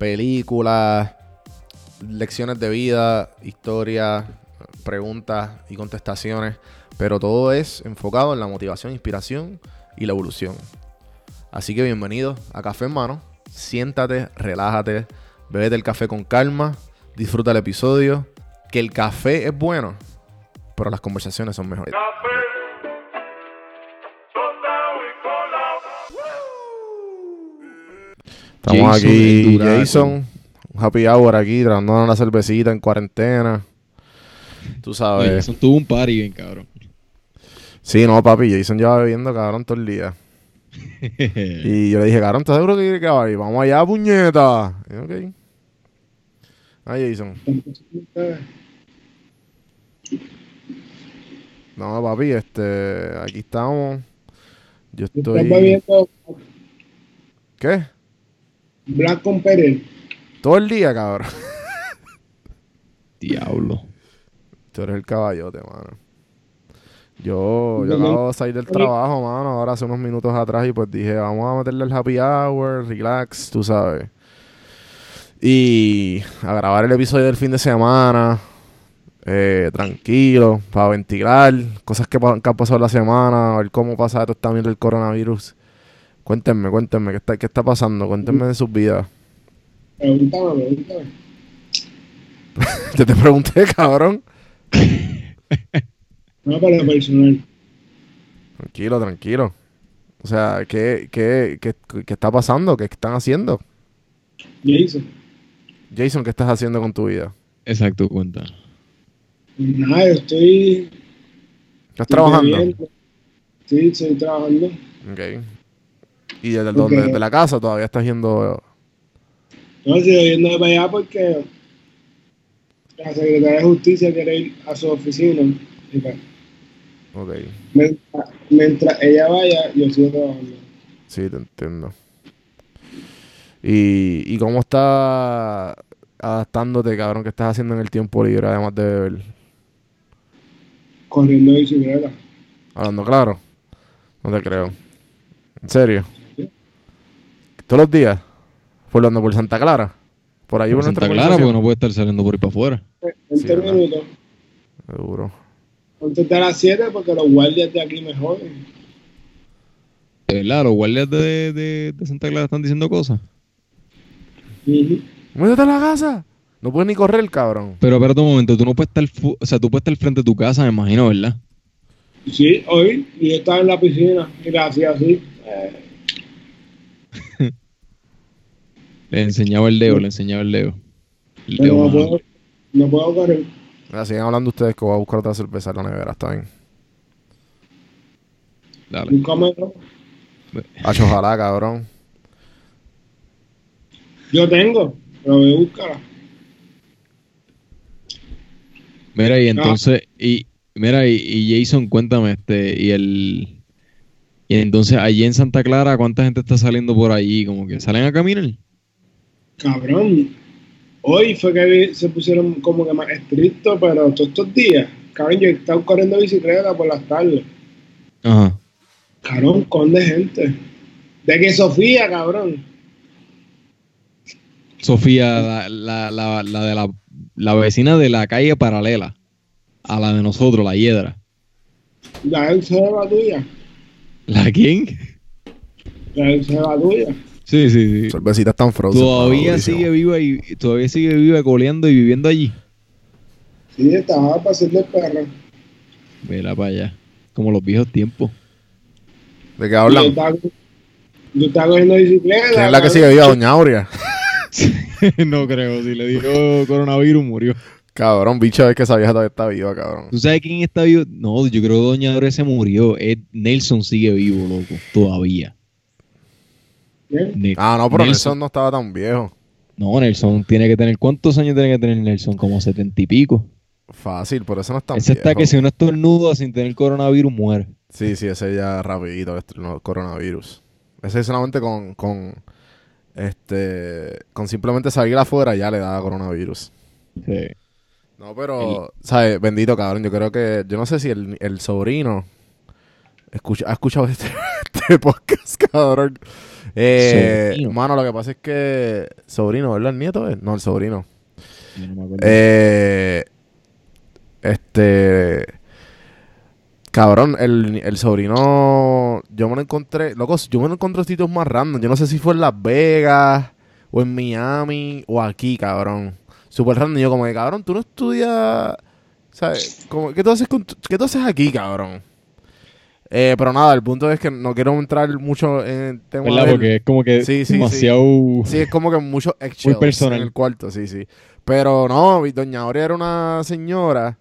películas, lecciones de vida, historias, preguntas y contestaciones. Pero todo es enfocado en la motivación, inspiración y la evolución. Así que bienvenido a Café en Mano. Siéntate, relájate, bebete el café con calma, disfruta el episodio. Que el café es bueno, pero las conversaciones son mejores. Estamos Jason aquí. Jason, un happy hour aquí, tratando una cervecita en cuarentena. Tú sabes. Oye, Jason tuvo un party bien, cabrón. Sí, no, papi, Jason lleva bebiendo, cabrón, todo el día. Y yo le dije, cabrón, ¿estás seguro que quiere que vaya? Vamos allá, puñeta. Y, ok. Ah, Jason. No, papi, este, aquí estamos. Yo estoy... bebiendo ¿Qué? Black con Pérez. Todo el día, cabrón. Diablo. Tú eres el caballote, mano. Yo, yo acabo de salir del trabajo, mano, ahora hace unos minutos atrás y pues dije, vamos a meterle el happy hour, relax, tú sabes. Y a grabar el episodio del fin de semana, eh, tranquilo, para ventilar, cosas que, que han pasado la semana, a ver cómo pasa esto también del coronavirus. Cuéntenme, cuéntenme, ¿qué está, qué está pasando? Cuéntenme de sus vidas. Pregúntame, pregúntame. Yo te pregunté, cabrón. No, para personal. Tranquilo, tranquilo. O sea, ¿qué, qué, qué, qué está pasando? ¿Qué están haciendo? Jason. Jason, ¿qué estás haciendo con tu vida? Exacto, cuenta. Nada, yo estoy. ¿Estás trabajando? bebiendo. Sí, estoy trabajando. Ok. ¿Y desde Ok. dónde? ¿Desde la casa todavía estás yendo? No, sigo yendo para allá porque la secretaria de Justicia quiere ir a su oficina. Y pues, Ok. mientras, mientras ella vaya, yo sigo trabajando. Sí, te entiendo. ¿Y, y cómo estás adaptándote, cabrón? ¿Qué estás haciendo en el tiempo libre además de beber? Corriendo bicicleta. Hablando claro. No te creo. ¿En serio? ¿Todos los días? ¿Por donde? ¿Por Santa Clara? ¿Por ahí Por Santa Clara, porque no puede estar saliendo por ahí para afuera. 20 Sí, minutos. Seguro. Antes de las 7 porque los guardias de aquí me joden. De verdad, los guardias de, de, de Santa Clara están diciendo cosas. Ujú. ¡Métete a la casa! No puedes ni correr, cabrón. Pero espérate un momento, tú no puedes estar, fu- o sea, tú puedes estar frente a tu casa, me imagino, ¿verdad? Sí, hoy, y yo estaba en la piscina y le hacía así. Eh, Le enseñaba el dedo, le enseñaba el dedo. El pero dedo no puedo, no puedo correr. Mira, sigan hablando ustedes que voy a buscar otra cerveza en la nevera, está bien. Dale. Hacho, ojalá, cabrón. Yo tengo, pero voy a buscarla. Mira, y entonces, y mira, y, y Jason, cuéntame, este, y el y entonces allí en Santa Clara, ¿cuánta gente está saliendo por allí? Como que salen a caminar. Cabrón, hoy fue que se pusieron como que más estrictos, pero todos estos días, cabrón, yo he estado corriendo bicicleta por las tardes. Ajá. Cabrón, con de gente. De que Sofía, cabrón. Sofía, la, la, la, la de la, la vecina de la calle paralela a la de nosotros, la hiedra. La ex jeva tuya. ¿La quién? La ex jeva tuya. Sí, sí, sí. Cervecitas tan frozen. Todavía sigue viva y todavía sigue viva coleando y viviendo allí. Sí, estaba para hacerle perro. Vela para allá. Como los viejos tiempos. ¿De qué Yo hablan? estaba, yo estaba cogiendo bicicleta. ¿Quién es la que sigue viva? Doña Aurea. no creo, si le dio coronavirus murió. Cabrón, bicho, es que esa vieja todavía está viva, cabrón. ¿Tú sabes quién está vivo? No, yo creo que Doña Dore se murió. Es- Nelson sigue vivo, loco, todavía. Ah, no, pero Nelson. Nelson no estaba tan viejo. No, Nelson tiene que tener. ¿Cuántos años tiene que tener Nelson? Como setenta y pico. Fácil, por eso no es tan Ese está viejo. que si uno estornuda sin tener coronavirus muere. Sí, sí, ese ya rapidito, no, coronavirus. Ese solamente con, con, este, con simplemente salir afuera ya le da coronavirus. Sí. No, pero, ¿sabes? Bendito cabrón, yo creo que, yo no sé si el, el sobrino escucha, ha escuchado este, este podcast, cabrón. Eh, Sobrino. mano, lo que pasa es que, sobrino, ¿verdad? ¿El nieto es? No, el sobrino. No me. Eh, este. Cabrón, el, el sobrino. Yo me lo encontré. Loco, yo me lo encontré en sitios más random. Yo no sé si fue en Las Vegas, o en Miami, o aquí, cabrón. Super random. Y yo, como que, cabrón, tú no estudias. ¿Sabes? Como, ¿qué, tú haces con tu- ¿Qué tú haces aquí, cabrón? Eh, pero nada, el punto es que no quiero entrar mucho en el tema. ¿Verdad? del- Porque es como que Sí, sí, sí. demasiado. Sí, es como que mucho eggshells personal. en el cuarto, sí, sí. Pero no, doña Aurea era una señora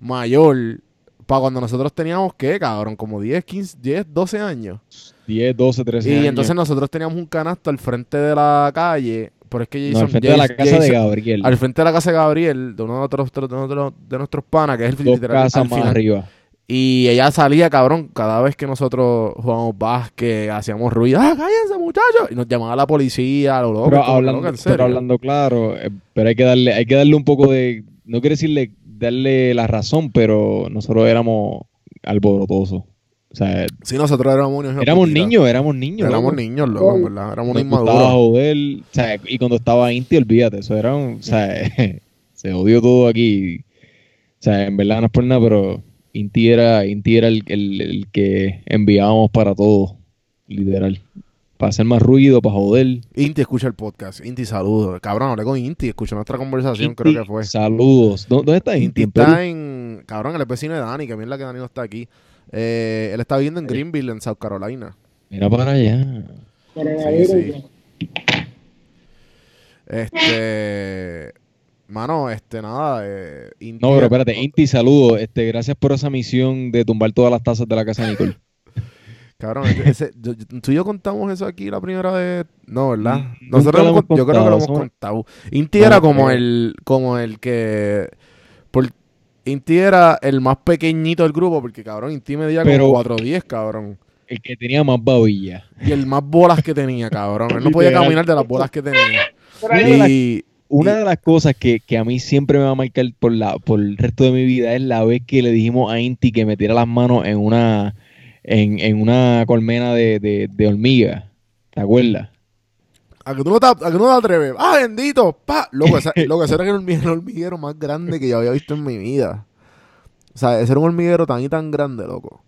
mayor para cuando nosotros teníamos, ¿qué, cabrón? Como 10, 15, 10, 12 años. 10, 12, 13 Y años. entonces nosotros teníamos un canasto al frente de la calle, pero es que no, Jason... al frente de la Jason- casa de Jason- Gabriel. Al frente de la casa de Gabriel, de uno de, otros, de, nosotros- de nuestros panas, que es el Dos literal, casas al más final. arriba. Y ella salía, cabrón, cada vez que nosotros jugábamos básquet, hacíamos ruido, ¡ah, cállense, muchachos! Y nos llamaba la policía, lo loco. Pero hablando, loco, pero hablando claro, eh, pero hay que darle, hay que darle un poco de, no quiero decirle darle la razón, pero nosotros éramos alborotosos. O sea, Sí, nosotros éramos unos éramos niños, éramos niños. Éramos loco. niños, loco, en ¿verdad? Éramos inmaduros. joder, o sea, y cuando estaba Inti, olvídate, eso era un, o sea, se odió todo aquí. O sea, en verdad no es por nada, pero Inti era, Inti era el, el- el que enviábamos para todo, literal. Para hacer más ruido, para joder. Inti escucha el podcast. Inti, saludos. Cabrón, hablé con Inti, escuchó nuestra conversación, Inti, creo que fue. Saludos. ¿Dó- ¿Dónde está Inti Inti? ¿En está en. Cabrón, él es vecino de Dani, que mierda que Dani no está aquí. Eh, él está viviendo en Greenville, en South Carolina. Mira para allá. Sí, sí. Este. Mano, este, nada. Eh, Inti No, pero es- espérate, Inti, saludos. Este, gracias por esa misión de tumbar todas las tazas de la casa de Nicole. Cabrón, ese- yo- tú y yo contamos eso aquí la primera vez. No, ¿verdad? Mm, Nosotros hemos hemos con- yo creo que lo contado, hemos contado. Inti No, era como creo. el, como el que. Por, Inti era el más pequeñito del grupo, porque cabrón, Inti medía como 4'10, cabrón. El que tenía más babilla. Y el más bolas que tenía, cabrón. Él no podía caminar de las bolas que tenía. Por ahí, Y. Una de las cosas que, que a mí siempre me va a marcar por, la, por el resto de mi vida es la vez que le dijimos a Inti que metiera las manos en una, en, en una colmena de, de, de hormiga. ¿Te acuerdas? ¿A que tú no te, a que no te atreves? ¡Ah, bendito! ¡Pa! Loco, esa, loco, ese era el hormi- el hormiguero más grande que yo había visto en mi vida. O sea, ese era un hormiguero tan y tan grande, loco.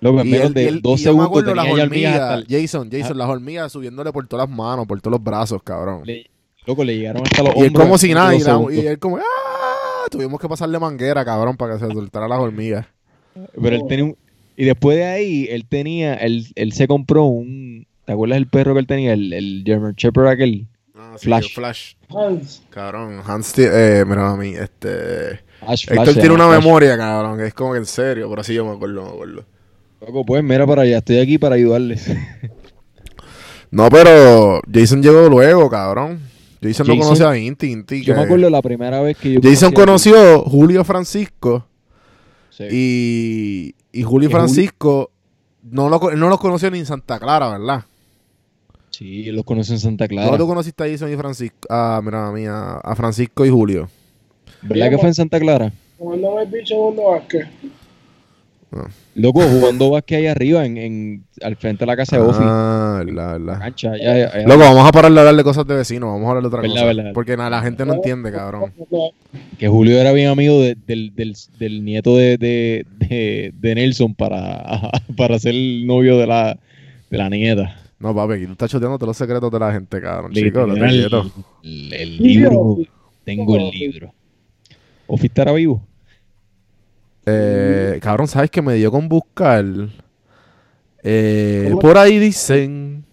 Loco, en menos de dos segundos tenía las hormigas hormigas, hasta el- Jason, Jason, las hormigas subiéndole por todas las manos, por todos los brazos, cabrón. le- loco, le llegaron hasta los y él hombros. como si nada, y, la- y él como, ¡ah! Tuvimos que pasarle manguera, cabrón, para que se soltara las hormigas. Pero él tenía un- Y después de ahí, él tenía, él, él se compró un, ¿te acuerdas del perro que él tenía? El, el German Shepherd aquel. Ah, Flash. el Flash. Hans. Cabrón, Hans, eh, mira a mí, este... Ash Héctor Flash, se tiene una Flash. memoria, cabrón, que es como que en serio, pero sí yo me acuerdo, me acuerdo. Loco, pues mira para allá, estoy aquí para ayudarles. No, pero Jason llegó luego, cabrón. Jason, no conoce a Inti, Inti. Yo que- me acuerdo la primera vez que yo Jason conocí a- conoció Julio Francisco Sí. y, y Julio Juli- Francisco no, lo, no los conoció ni en Santa Clara, ¿verdad? Sí, los conocí en Santa ¿Cómo Clara. tú conociste a Jason y Francisco? Ah, mira, a mí, a, a Francisco y Julio. ¿Verdad que fue en Santa Clara? Jugando el bicho Bondo Loco, jugando básquet ahí arriba, en, en- al frente de la casa de Ofi. Ah, verdad, verdad. Cancha, ya, ya, ya. Loco, vamos a parar de hablar de cosas de vecinos, vamos a hablar de otra Verdad, cosa. verdad. Porque nada, la gente no entiende, cabrón. Que Julio era bien amigo de- del, del, del nieto de, de, de, Nelson para, para ser el novio de la, de la nieta. No, papi, aquí tú estás choteando todos los secretos de la gente, cabrón. Chico, te Literal, quieto. el, el libro, tengo el libro. ¿Ofi estará vivo? Eh, cabrón, ¿sabes que me dio con buscar? Eh, por ahí dicen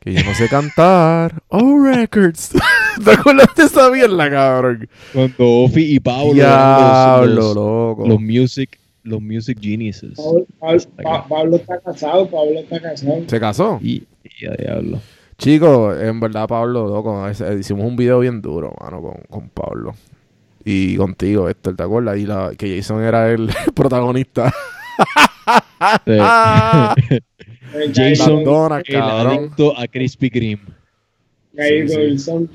que yo no sé cantar. Oh, records. ¿Te acuerdas de esa mierda, cabrón? Cuando Ofi y Pablo Diablo, los, los, loco. los music, los music geniuses. Pablo, Pablo- Pa- Pablo está casado, Pablo está casado. ¿Se casó? Y, y a diablo. Chicos, en verdad, Pablo, loco, ese- hicimos un video bien duro, mano, con, con Pablo. Y contigo, Héctor, ¿te acuerdas? Y la, que Jason era el protagonista. Jason- El cabrón. adicto a Krispy Kreme. Sí, sí.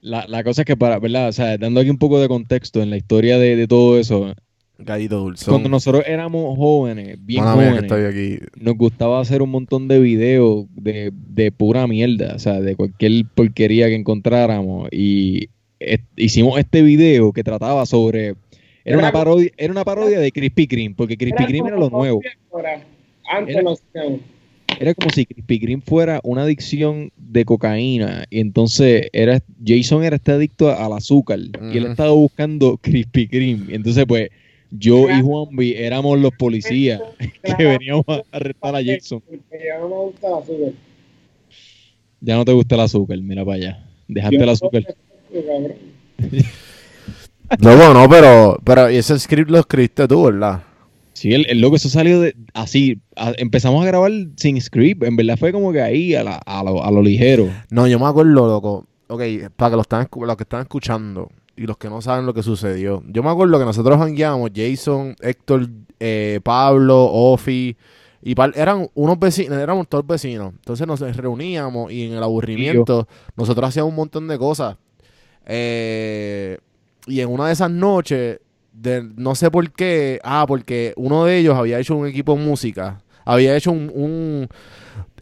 La, la cosa es que para, ¿verdad? O sea, dando aquí un poco de contexto en la historia de, de todo eso, Gallito Dulzón. cuando nosotros éramos jóvenes, bien Mala mía que jóvenes, estoy aquí. nos gustaba hacer un montón de videos de, de pura mierda, o sea, de cualquier porquería que encontráramos. Y es- hicimos este video que trataba sobre. Era Era una como- parodia, era una parodia de Krispy Kreme, porque Krispy Kreme era lo nuevo. Antes Era-. Era como si Krispy Kreme fuera una adicción de cocaína. Y entonces era, Jason era este adicto al azúcar. Y él estaba buscando Krispy Kreme. Y entonces, pues, yo y Juanvi éramos los policías que veníamos a arrestar a Jason. Porque ya no me gusta el azúcar. Ya no te gusta el azúcar, mira para allá. Dejaste Yo el no azúcar. Loco, no, pero, pero ese script lo escribiste tú, ¿verdad? Sí, el, el loco, eso salió de, así. a- empezamos a grabar sin script. En verdad fue como que ahí, a, la- a lo, a lo ligero. No, yo me acuerdo, loco. Ok, para que los, están, los que están escuchando y los que no saben lo que sucedió. Yo me acuerdo que nosotros hangueamos, Jason, Héctor, eh, Pablo, Ofi, y par- eran unos vecinos, éramos todos vecinos. Entonces nos reuníamos y en el aburrimiento nosotros hacíamos un montón de cosas. Eh, y en una de esas noches, de, no sé por qué, ah, porque uno de ellos había hecho un equipo de música, había hecho un... un-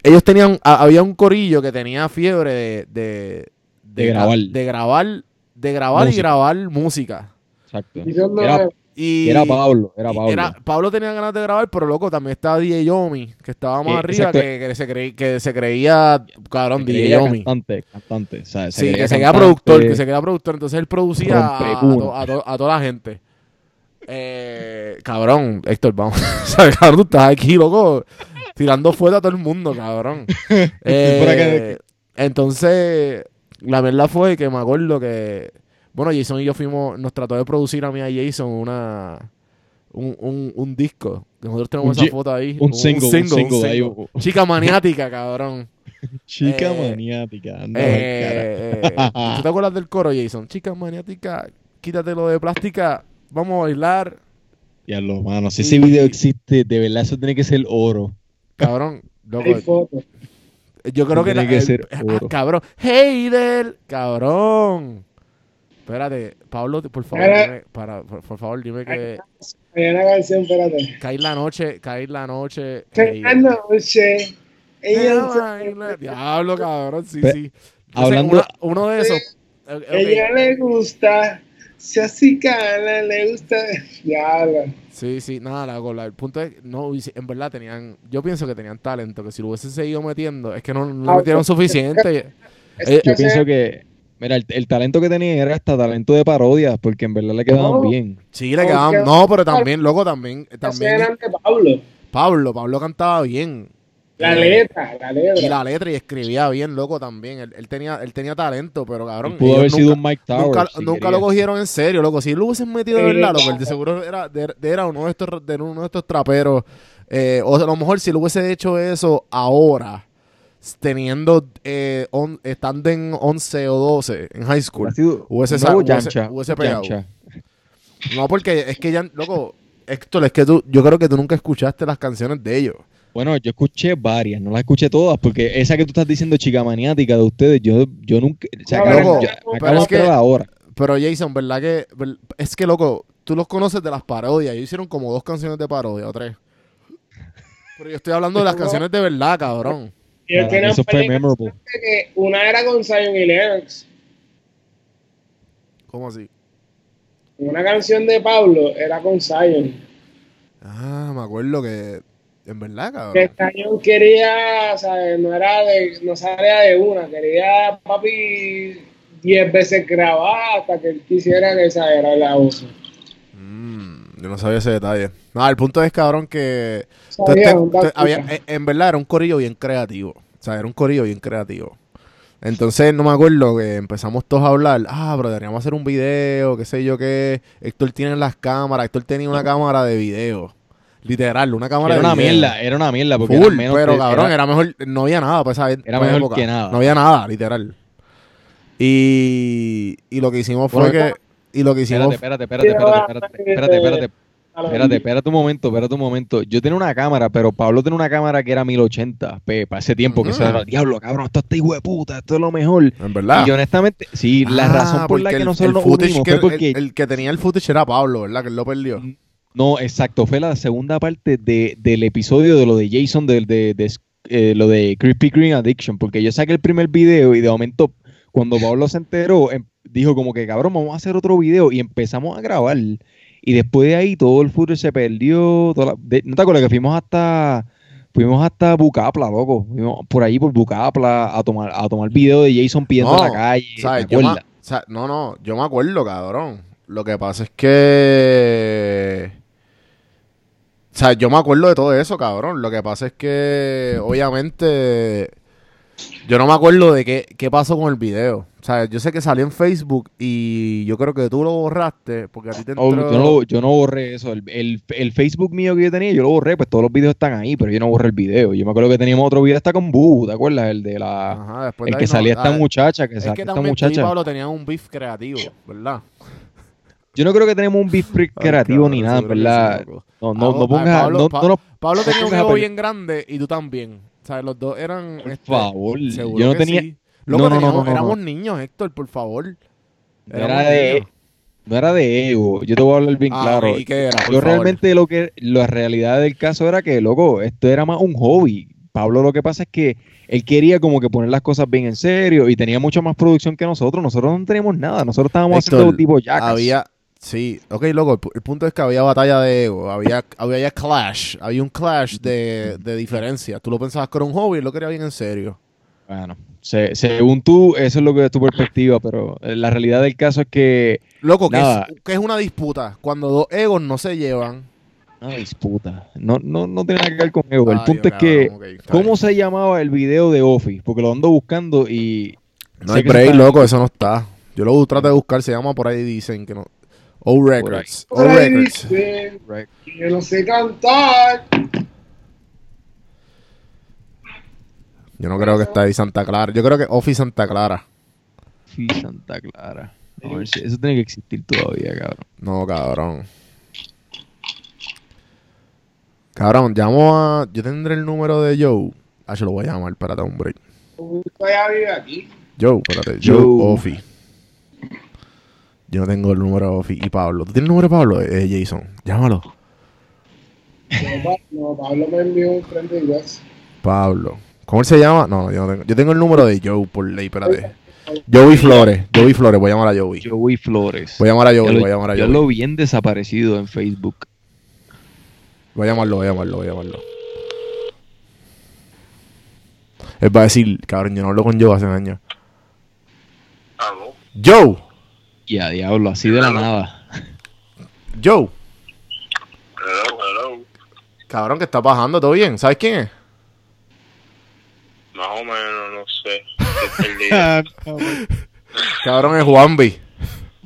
ellos tenían, a- había un corillo que tenía fiebre de... De, De grabar. De grabar, de grabar y Música. grabar música. Exacto. Era. Y, era Pablo, era Pablo. era- Pablo tenía ganas de grabar, pero loco, también estaba DJ Yomi, que estaba más Eh, arriba, que, que se creí- que se creía, cabrón, Se DJ creía Yomi. Cantante, cantante. o sea, Sí, que creía se queda cantante. productor, que se queda productor. Entonces él producía a, a, Rompecuno. to- a to- a toda la gente. Eh, cabrón, Héctor, vamos. o sea, cabrón, tú estás aquí, loco, tirando fuego a todo el mundo, cabrón. Eh, entonces, la verdad fue que me acuerdo que, bueno, Jason y yo fuimos, nos trató de producir a mí y a Jason una, un, un, un disco. Nosotros tenemos Un esa foto ahí. un single, un single ahí. Chica maniática, cabrón. Chica Eh, maniática. anda. Eh, eh, ¿Tú te acuerdas del coro, Jason? Chica maniática, quítate lo de plástica, vamos a bailar. Diablo, mano, si Y- ese video existe, de verdad eso tiene que ser oro. Cabrón, loco. Yo creo que, tiene la- que el- ser ah, oro. cabrón, Heider, cabrón. Espérate, Pablo, por favor, Era- dime, para, por, por favor, dime que Hay una canción, espérate. caer la noche, caer la noche. Esta Heider. noche. Ella Diablo, cabrón, sí, Pe- sí. hablando- Entonces, una- uno de esos. eh. Ella le gusta. Se acicala, le gusta. Diablo. Sí, sí, nada, la gola. El punto es, no, en verdad tenían, yo pienso que tenían talento, que si lo hubiesen seguido metiendo, es que no, no Ah, metieron suficiente. Yo Ese- pienso que, mira, el, el talento que tenía era hasta talento de parodia, porque en verdad le quedaban No. bien. Sí, le quedaban, no, pero también, loco, también, ese también era de Pablo. Pablo, Pablo cantaba bien. La Eh, letra, la letra. Y la letra y escribía bien, loco, también. Él, él tenía, él tenía talento, pero cabrón. Pudo haber sido un Mike Towers. Nunca, si nunca quería. lo cogieron en serio, loco. Si lo hubiesen metido de verdad, loco, él de seguro era, de, de- era uno de estos, de uno de estos traperos. eh, o a lo mejor si lo hubiese hecho eso ahora, teniendo, eh, on- estando en 11 o 12 en high school, sido hubiese nuevo hubiese- Yancha, hubiese un pegado. Yancha. no porque es que ya, loco, Héctor, es que tú, yo creo que tú nunca escuchaste las canciones de ellos. Bueno, yo escuché varias, no las escuché todas, porque esa que tú estás diciendo, chica maniática de ustedes, yo, yo nunca. O sea, No, loco, yo- pero es que- ahora. Pero Jason, ¿verdad que? Es que, loco, tú los conoces de las parodias. Ellos hicieron como dos canciones de parodia o tres. Pero yo estoy hablando de las canciones de verdad, cabrón. Mí eso fue de memorable. que una era con Zion y Lennox. ¿Cómo así? Una canción de Pablo era con Zion. Ah, me acuerdo que. En verdad, cabrón. Que el cañón quería, ¿sabes? No era de, no salía de una, quería papi 10 veces grabar hasta que él quisiera que esa era la uso. Mm, yo no sabía ese detalle. No, el punto es, cabrón, que... Sabía, este- había- eh, en verdad era un corillo bien creativo. O sea, era un corillo bien creativo. Entonces, no me acuerdo que empezamos todos a hablar. Ah, pero deberíamos hacer un video, qué sé yo qué. Héctor tiene las cámaras. Héctor tenía una cámara de video. Literal, una cámara era de una video. mierda, era una mierda porque Full, era menos pero cabrón, era, era, mejor, no había nada para esa e- Era mejor época. que nada. No había nada, literal. Y, y lo que hicimos fue bueno, que y lo que hicimos espérate, espérate, espérate, espérate, espérate, espérate. Espérate, espérate un momento, espérate un momento. Yo tenía una cámara, pero Pablo tenía una cámara que era 1080p para ese tiempo, uh -huh. que se era, diablo, cabrón, esto está hijo de puta, esto es lo mejor. En verdad. Y honestamente, sí, ah, la razón por la que el, nosotros el nos unimos que, fue porque... El, el, que tenía el footage era Pablo, ¿verdad? Que él lo perdió. Mm. No, exacto, fue la segunda parte de, del episodio de lo de Jason, de, de, de, eh, lo de Krispy Kreme Addiction, porque yo saqué el primer video y de momento, cuando Pablo se enteró, em- dijo como que, cabrón, vamos a hacer otro video y empezamos a grabar. Y después de ahí todo el footage se perdió. toda la- de- ¿No te acuerdas que fuimos hasta... Fuimos hasta Bucapla, loco. Fuimos por ahí por Bucapla a tomar, a tomar video de Jason pidiendo No, en la calle. ¿Sabes? no, no, yo me acuerdo, cabrón. Lo que pasa es que. O sea, yo me acuerdo de todo eso, cabrón. Lo que pasa es que, obviamente, yo no me acuerdo de qué, qué pasó con el video. O sea, yo sé que salió en Facebook y yo creo que tú lo borraste porque a ti te entró... Oh, yo, no, yo no borré eso. El, el- el Facebook mío que yo tenía, yo lo borré, pues todos los videos están ahí, pero yo no borré el video. Yo me acuerdo que teníamos otro video hasta con Bu, ¿te acuerdas? El de la. Ajá, después el de que no- salía esta ah, muchacha, que Es salía que esta muchacha. Pablo tenían un beef creativo, ¿verdad? Yo no creo que tenemos un beef freak Ay, creativo ni nada, en verdad. no, no, no pongas. Pablo- no, no Pablo tenía un ego bien grande y tú también. O sea, los dos eran... Por este, favor. seguro Yo no tenía. sí. Loco, No, no, teníamos- no, éramos niños, Héctor, por favor. Era de. niños. No era de ego. Yo te voy a hablar bien Ah, claro. ¿y qué era? Por Yo favor. realmente lo que. La realidad del caso era que, loco, esto era más un hobby. Pablo lo que pasa es que él quería como que poner las cosas bien en serio y tenía mucha más producción que nosotros. Nosotros no teníamos nada. Nosotros estábamos Héctor, haciendo tipo jackass. Había... Sí, ok, loco, el, pu- el punto es que había batalla de ego, había, había clash, había un clash de, de diferencias. Tú lo pensabas que era un hobby él lo quería bien en serio. Bueno, se- según tú, eso es lo que es tu perspectiva, pero eh, la realidad del caso es que Loco, que es, que es una disputa. Cuando dos egos no se llevan. una disputa. No, no, no tiene nada que ver con ego. El Ay, punto es cabrón, que, ¿cómo se llamaba el video de Office? Porque lo ando buscando y. No hay break, está- loco, eso no está. Yo lo trato de buscar, se llama por ahí, dicen que no. O Records. O Records. yo no sé cantar. Yo no creo que está ahí Santa Clara. Yo creo que Office Santa Clara. Sí, Santa Clara. A ver si- eso tiene que existir todavía, cabrón. No, cabrón. Cabrón, llamo a. Yo tendré el número de Joe. Ah, yo lo voy a llamar, espérate un break. Todavía vive aquí. Joe, espérate. Joe, Joe. Offi. Yo no tengo el número. Y Pablo. ¿Tú tienes el número de Pablo? Eh, Jason. Llámalo. No, Pa- No, Pablo me envió un friend request. Pablo. ¿Cómo él se llama? No, yo no tengo. Yo tengo el número de Joe por ley, espérate. Joey Flores. Joey Flores, voy a llamar a Joey. Joey Flores. Voy a llamar a Yo Joey, lo- voy a llamar a yo Joey. lo bien desaparecido en Facebook. Voy a llamarlo, voy a llamarlo, voy a llamarlo. Él va a decir, cabrón, yo no hablo con Joe hace años. Aló. Joe, Y a diablo, así de la nada. Joe. Hello, hello. Cabrón, ¿qué está bajando? ¿Todo bien? ¿Sabes quién es? Más o menos, no sé. Estoy perdido. Cabrón, es Juanvi.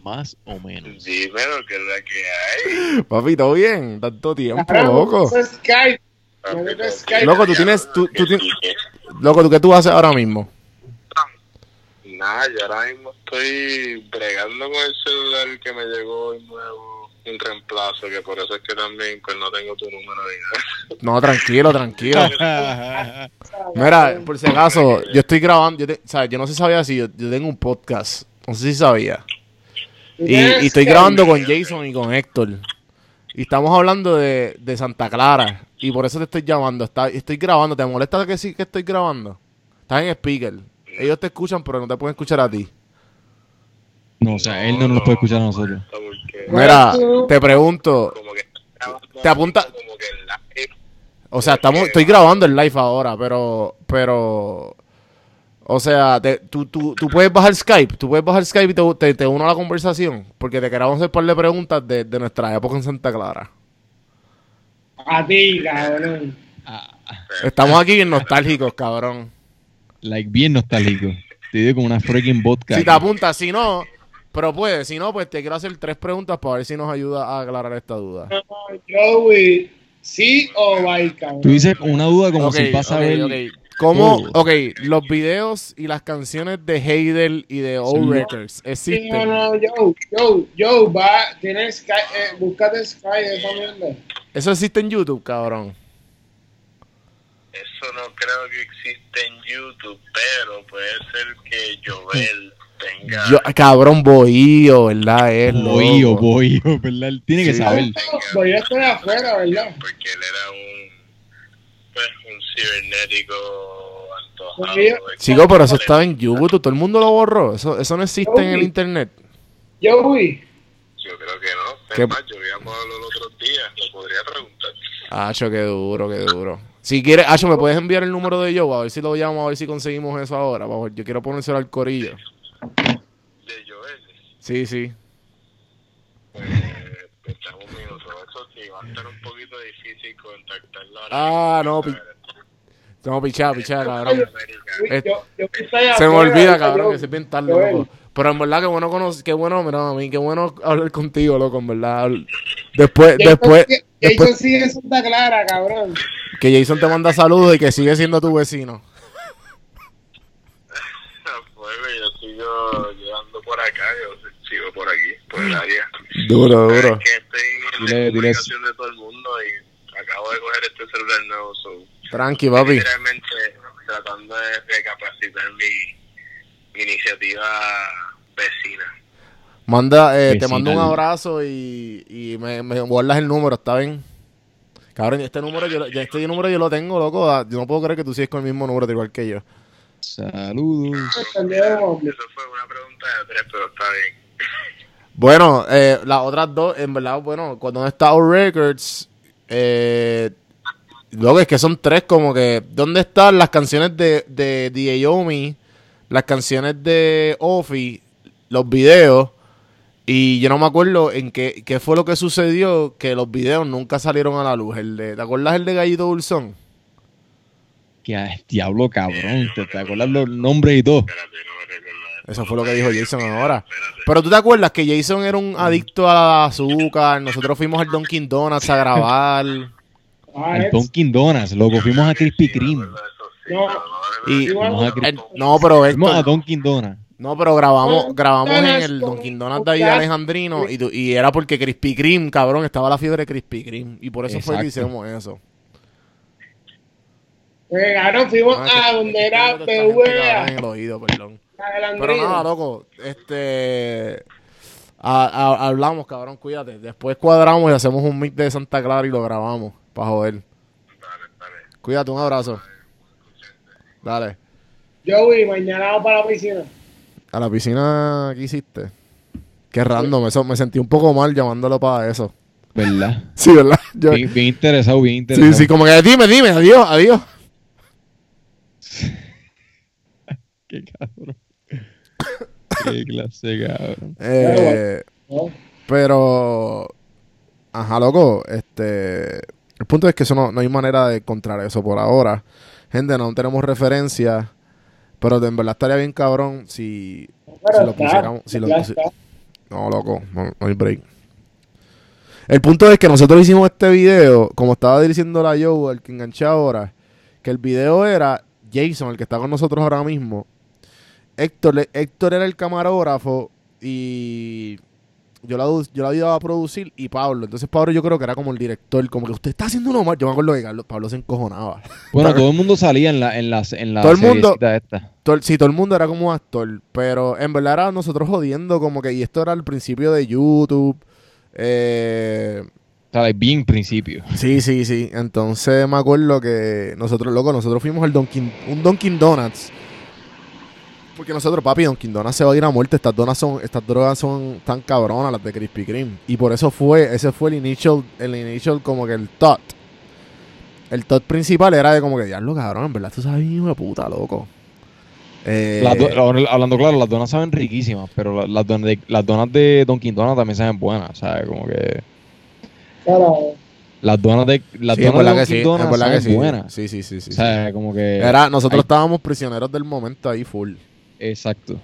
Más o menos. Dímelo, que es la que hay. Papi, ¿todo bien? Tanto tiempo, Cabrón, loco. eso es Skype. No Papi, es Skype. Loco, tú tienes- tú- tú ¿Qué tienes-? Loco, ¿tú qué tú haces ahora mismo? Nada, yo ahora mismo estoy bregando con el celular que me llegó hoy nuevo, un reemplazo, que por eso es que también pues no tengo tu número ni nada. No, tranquilo, tranquilo. Mira, por si acaso, yo estoy grabando, yo, te- sea, yo no sé si sabía si yo, yo tengo un podcast, no sé si sabía. Y, y estoy grabando con Jason y con Héctor. Y estamos hablando de, de Santa Clara. Y por eso te estoy llamando. Está, estoy grabando. ¿Te molesta que sí que estoy grabando? Estás en speaker. Ellos te escuchan, pero no te pueden escuchar a ti. No, o sea, él no nos puede escuchar a nosotros. Mira, te pregunto. como que Te apunta- como que en live. O sea, estamos, estoy grabando el live ahora, pero, pero, o sea, te- tú, tú, tú puedes bajar Skype, tú puedes bajar Skype y te, te, te uno a la conversación, porque te queremos hacer un par de preguntas de, de nuestra época en Santa Clara. A ti, cabrón. Estamos aquí bien nostálgicos, cabrón. Like bien nostálgico. Te digo como una freaking vodka. Si te apuntas, si no, pero puedes, si no, pues te quiero hacer tres preguntas para ver si nos ayuda a aclarar esta duda. Joey, ¿sí o cabrón? Tú dices una duda como si vas a ok, ver. ok. ¿Cómo? Ok, los videos y las canciones de Heidel y de Old Sí. Records Sí, no, existen. no, Joe, Joe, Joe, va, tienes Sky, eh, búscate Sky de esa mierda. Eso existe en YouTube, cabrón. Eso no creo que existe pero puede ser que Joel tenga. Yo, cabrón, bohío, ¿verdad? Es Bohío, loco. bohío, ¿verdad? Él tiene que Sí. saber. Pues yo estoy afuera, ¿verdad? Porque él era un. Pues un cibernético antojado. Yo- de- Chico, pero eso estaba en YouTube. Todo el mundo lo borró. Eso, eso no existe en el internet. Yo Joey, creo que no. Es más, yo vi a Pablo el otro día, lo podría preguntar. Acho, qué duro, qué duro. Si quieres, Acho, ¿me puedes enviar el número de Joe? A ver si lo llamo, a ver si conseguimos eso ahora. Por favor. Yo quiero ponérselo al corillo. De Joel, Sí, sí. pues, estamos un minuto. Eso sí, va a estar un poquito difícil contactarlo. Ah, no, pi- No, pichá, pichá, cabrón. Yo, yo estoy Se me olvida, ¿verdad, cabrón, que soy bien Joel. loco. Pero en verdad, qué bueno conocer, qué bueno, mira, a mí, qué bueno hablar contigo, loco, en verdad. Después, Jason después, Jason sigue en Santa Clara, cabrón. que Jason te manda saludos y que sigue siendo tu vecino. Pues, yo sigo llegando por acá, yo sigo por aquí, por el área. Duro, Es duro. que estoy en Dile- la dile- comunicación de todo el mundo y acabo de coger este celular nuevo, so, Tranqui, papi. literalmente tratando de recapacitar mi iniciativa vecina. Manda, eh, te mando un abrazo y, y me, me guardas el número, ¿está bien? Cabrón, este número yo, lo- ya este número yo lo tengo, loco. ah, Yo no puedo creer que tú sigues con el mismo número, igual que yo. Saludos. Entendemos, Eso fue una pregunta de tres, pero está bien. Bueno, eh, las otras dos, en verdad, bueno, cuando está Our Records, eh, luego es que son tres como que, ¿dónde están las canciones de, de las canciones de Ofi, los videos? Y yo no me acuerdo en qué, qué fue lo que sucedió, que los videos nunca salieron a la luz. El de, ¿Te acuerdas el de Gallito Dulzón? Que ah, diablo cabrón. ¿Te, te acuerdas los nombres y todo? Espérate, no me recuerdo. Eso fue lo que dijo Jason ahora. Pero tú te acuerdas que Jason era un adicto al azúcar, nosotros fuimos al Dunkin' Donuts a grabar. Al Dunkin' Donuts, loco. Fuimos a Krispy Kreme. No. pero Y, Fuimos a no, pero Dunkin' Donuts. no, pero grabamos, grabamos en el Dunkin' Donuts de ahí de. Alejandrino y, era porque Krispy Kreme, cabrón, estaba la fiebre de Krispy Kreme y por eso fue que Exacto. hicimos eso. Pues, cabrón, fuimos No, a donde era en el oído, perdón. del Pero nada, loco, este a- a- hablamos, cabrón, cuídate. Después cuadramos y hacemos un mix de Santa Clara y lo grabamos para joder. Dale, dale. Cuídate, un abrazo. Dale. Joey, mañana vamos para la piscina. A la piscina que hiciste. Qué random, eso me sentí un poco mal llamándolo para eso. ¿Verdad? Sí, ¿verdad? Yo- Bien, bien interesado, bien interesado. sí, sí, como que dime, dime, adiós, adiós. Qué cabrón. Qué clase, cabrón. Eh, ¿no? pero, ajá, loco, este, el punto es que eso no, no hay manera de encontrar eso por ahora. Gente, no tenemos referencia, pero en verdad estaría bien cabrón si, Pero si lo pusiéramos, si lo. No, loco, no, no hay break. El punto es que nosotros hicimos este video, como estaba diciendo la Joe, el que enganché ahora, que el video era Jason, el que está con nosotros ahora mismo. Héctor, Héctor era el camarógrafo y yo la, yo la ayudaba a producir y Pablo. Entonces Pablo yo creo que era como el director, como que usted está haciendo uno mal. Yo me acuerdo que Pablo se encojonaba. Bueno, todo el mundo salía en la, en la, en la Todo el mundo- esta. Todo el- sí, todo el mundo era como actor, pero en verdad era nosotros jodiendo como que, y esto era al principio de YouTube. Eh, bien principio. sí, sí, sí. Entonces me acuerdo que nosotros, loco, nosotros fuimos al Dunkin', un Dunkin' Donuts. Porque nosotros, papi, Dunkin' Donuts se va a ir a muerte. Estas donas son, estas drogas son tan cabronas, las de Krispy Kreme. Y por eso fue, ese fue el initial, el initial como que el thought. el top principal era de como que, diablo, cabrón, en verdad tú sabes, hijo de puta, loco. Eh, hablando claro, las donas saben riquísimas, pero la- las, donas de, las donas de Dunkin' Donuts también saben buenas, ¿sabes? Como que Carajo. las donas de las sí, es donas de que sí, que buenas. Sí, sí, sí, sí. O sí. sea, como que Era, nosotros hay- estábamos prisioneros del momento ahí full. Exacto.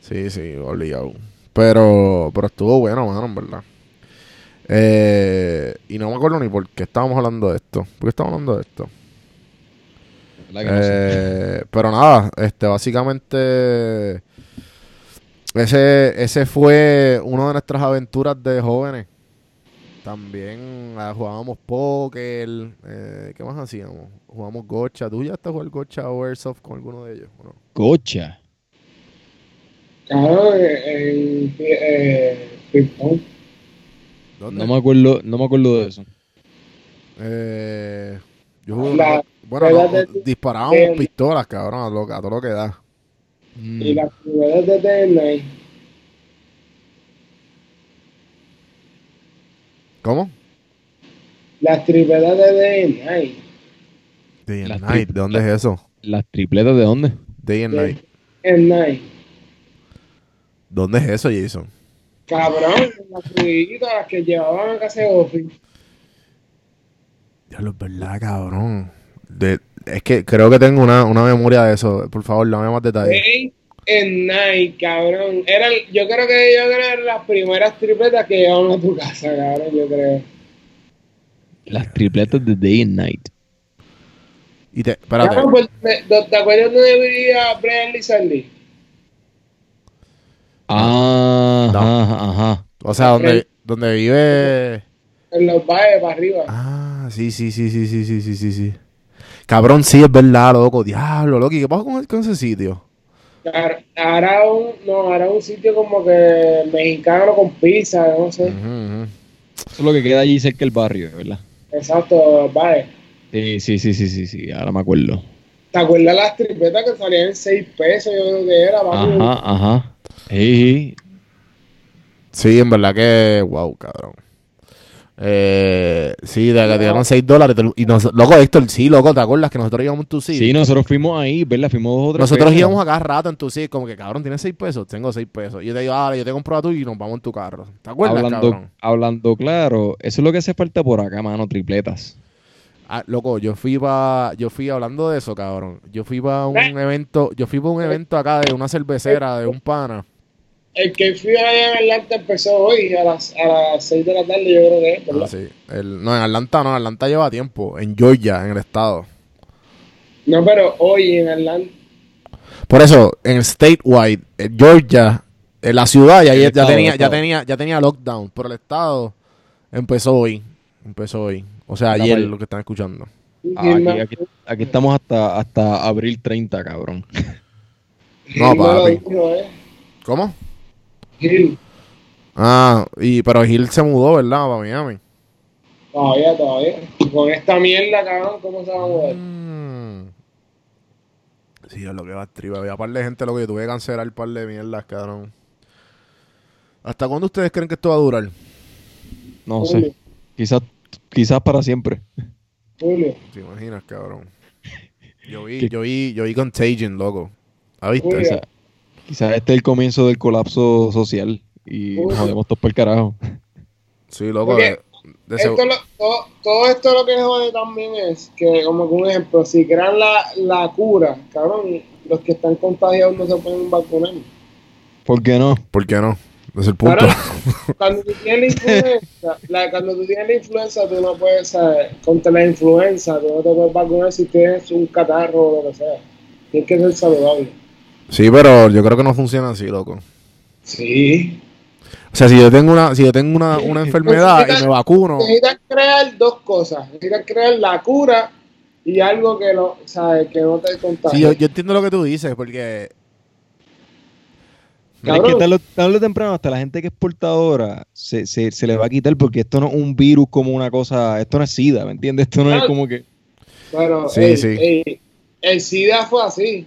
Sí, sí, obligado. Pero, pero estuvo bueno, mano, en verdad. Eh, y no me acuerdo ni por qué estábamos hablando de esto. ¿Por qué estábamos hablando de esto? ¿Verdad que no sé? Eh, pero nada, este, básicamente ese, ese fue una de nuestras aventuras de jóvenes. También ah, jugábamos póker, eh, ¿qué más hacíamos? Jugamos gocha. ¿Tú ya estás jugando gocha o airsoft con alguno de ellos? ¿o no? Gocha. En eh, ping-pong. ¿Dónde? No me acuerdo, no me acuerdo de eso. Eh, yo jugué- La- bueno, la no, de- disparábamos de- pistolas, cabrón, a, lo- a todo lo que da. Mm. Y las primeras de Day Night. ¿Cómo? Las tripetas de Day Night. Day and Night, ¿de dónde es eso? ¿Las tripletas de dónde? Day and Night. En Night. ¿Dónde es eso, Jason? Cabrón, las fruguitas que llevaban a casa de Ofi. Ya lo es verdad, cabrón. De, es que creo que tengo una, una memoria de eso. Por favor, dame más detalles. Day and Night, cabrón. Eran, yo creo que ellos eran las primeras tripletas que llevaban a tu casa, cabrón, yo creo. Las tripletas de Day and Night. Y te, espérate. Cabrón, pues, ¿te, te acuerdas dónde vivía Brian Lee Sandy? Ah, No. ajá, ajá. O sea, donde, donde vive. En los valles para arriba. Ah, sí, sí, sí, sí, sí, sí, sí, sí, sí. Cabrón, sí, es verdad, loco. Diablo, loco. ¿Y qué pasa con, con ese sitio? Claro, Ahora un, no, ahora un sitio como que mexicano con pizza, no sé. Ujú. Eso es lo que queda allí cerca del barrio, ¿verdad? Exacto, vale. Sí, sí, sí, sí, sí, sí, ahora me acuerdo. ¿Te acuerdas las tripetas que salían en 6 pesos? Yo creo que era? Ajá, ajá. Sí, Sí, en verdad que. Wow, cabrón. Eh, sí, de que te dieron 6 dólares. Y nos, loco, Héctor, sí, loco, ¿te acuerdas que nosotros íbamos en tu sí. nosotros fuimos ahí, ¿verdad? Fuimos dos o tres Nosotros veces. íbamos a cada rato en tu sitio, como que cabrón, ¿tienes 6 pesos? Tengo 6 pesos. Y yo te digo, ah, yo te compro a tú y nos vamos en tu carro. ¿Te acuerdas, hablando, cabrón? hablando claro, eso es lo que hace falta por acá, mano, tripletas. Ah, loco, yo fui para, yo fui hablando de eso, cabrón. Yo fui para un evento, yo fui para un evento acá de una cervecera, de un pana. El que fui allá en Atlanta empezó hoy a las, a las 6 de la tarde, yo creo que es, ¿verdad? Ah, sí. El- no, en Atlanta no, en Atlanta lleva tiempo. En Georgia, en el estado. No, pero hoy en Atlanta. Por eso, en el statewide, en Georgia, en la ciudad ya, ya estado, tenía, ya tenía, ya tenía lockdown, pero el estado empezó hoy. Empezó hoy. O sea, ayer lo que están escuchando. Aquí, aquí, aquí estamos hasta, hasta abril 30, cabrón. No, papi. ¿eh? ¿Cómo? Gil, Ah, y pero Gil se mudó, ¿verdad? Para Miami. todavía, todavía. Y con esta mierda, cabrón, ¿cómo se va a mover? Mm. Sí, es lo que va a triba. Había un par de gente lo que yo tuve que cancelar un par de mierdas, cabrón. ¿Hasta cuándo ustedes creen que esto va a durar? No Julio, sé. Quizás, quizás para siempre. Julio, ¿Te imaginas, cabrón? Yo vi, yo vi, yo vi Contagion, loco. ¿Ah, viste? Uy, Quizás, este es el comienzo del colapso social y nos jodemos todos por el carajo. Sí, loco. Porque de- de ese- Esto lo- todo, todo esto lo que jode también es que, como que un ejemplo, si crean la, la cura, cabrón, los que están contagiados no se pueden vacunar. ¿Por qué no? ¿Por qué no? Ese es el punto. Cuando tú tienes la influenza, la- cuando tú tienes la influenza, tú no puedes, ¿sabes? contra la influenza, tú no te puedes vacunar si tienes un catarro o lo que sea. Tienes que ser saludable. Sí, pero yo creo que no funciona así, loco. Sí. O sea, si yo tengo una, si yo tengo una, una enfermedad y me vacuno, Necesitas crear dos cosas. Necesitas crear la cura y algo que, lo, ¿sabes? que no te contagie. sí, yo, yo entiendo lo que tú dices, porque es que tarde, tarde o temprano hasta la gente que es portadora se, se, se le va a quitar porque esto no es un virus como una cosa, esto no es SIDA, ¿me entiendes? Esto no es como que... Pero Sí, ey, sí. ey, el SIDA fue así.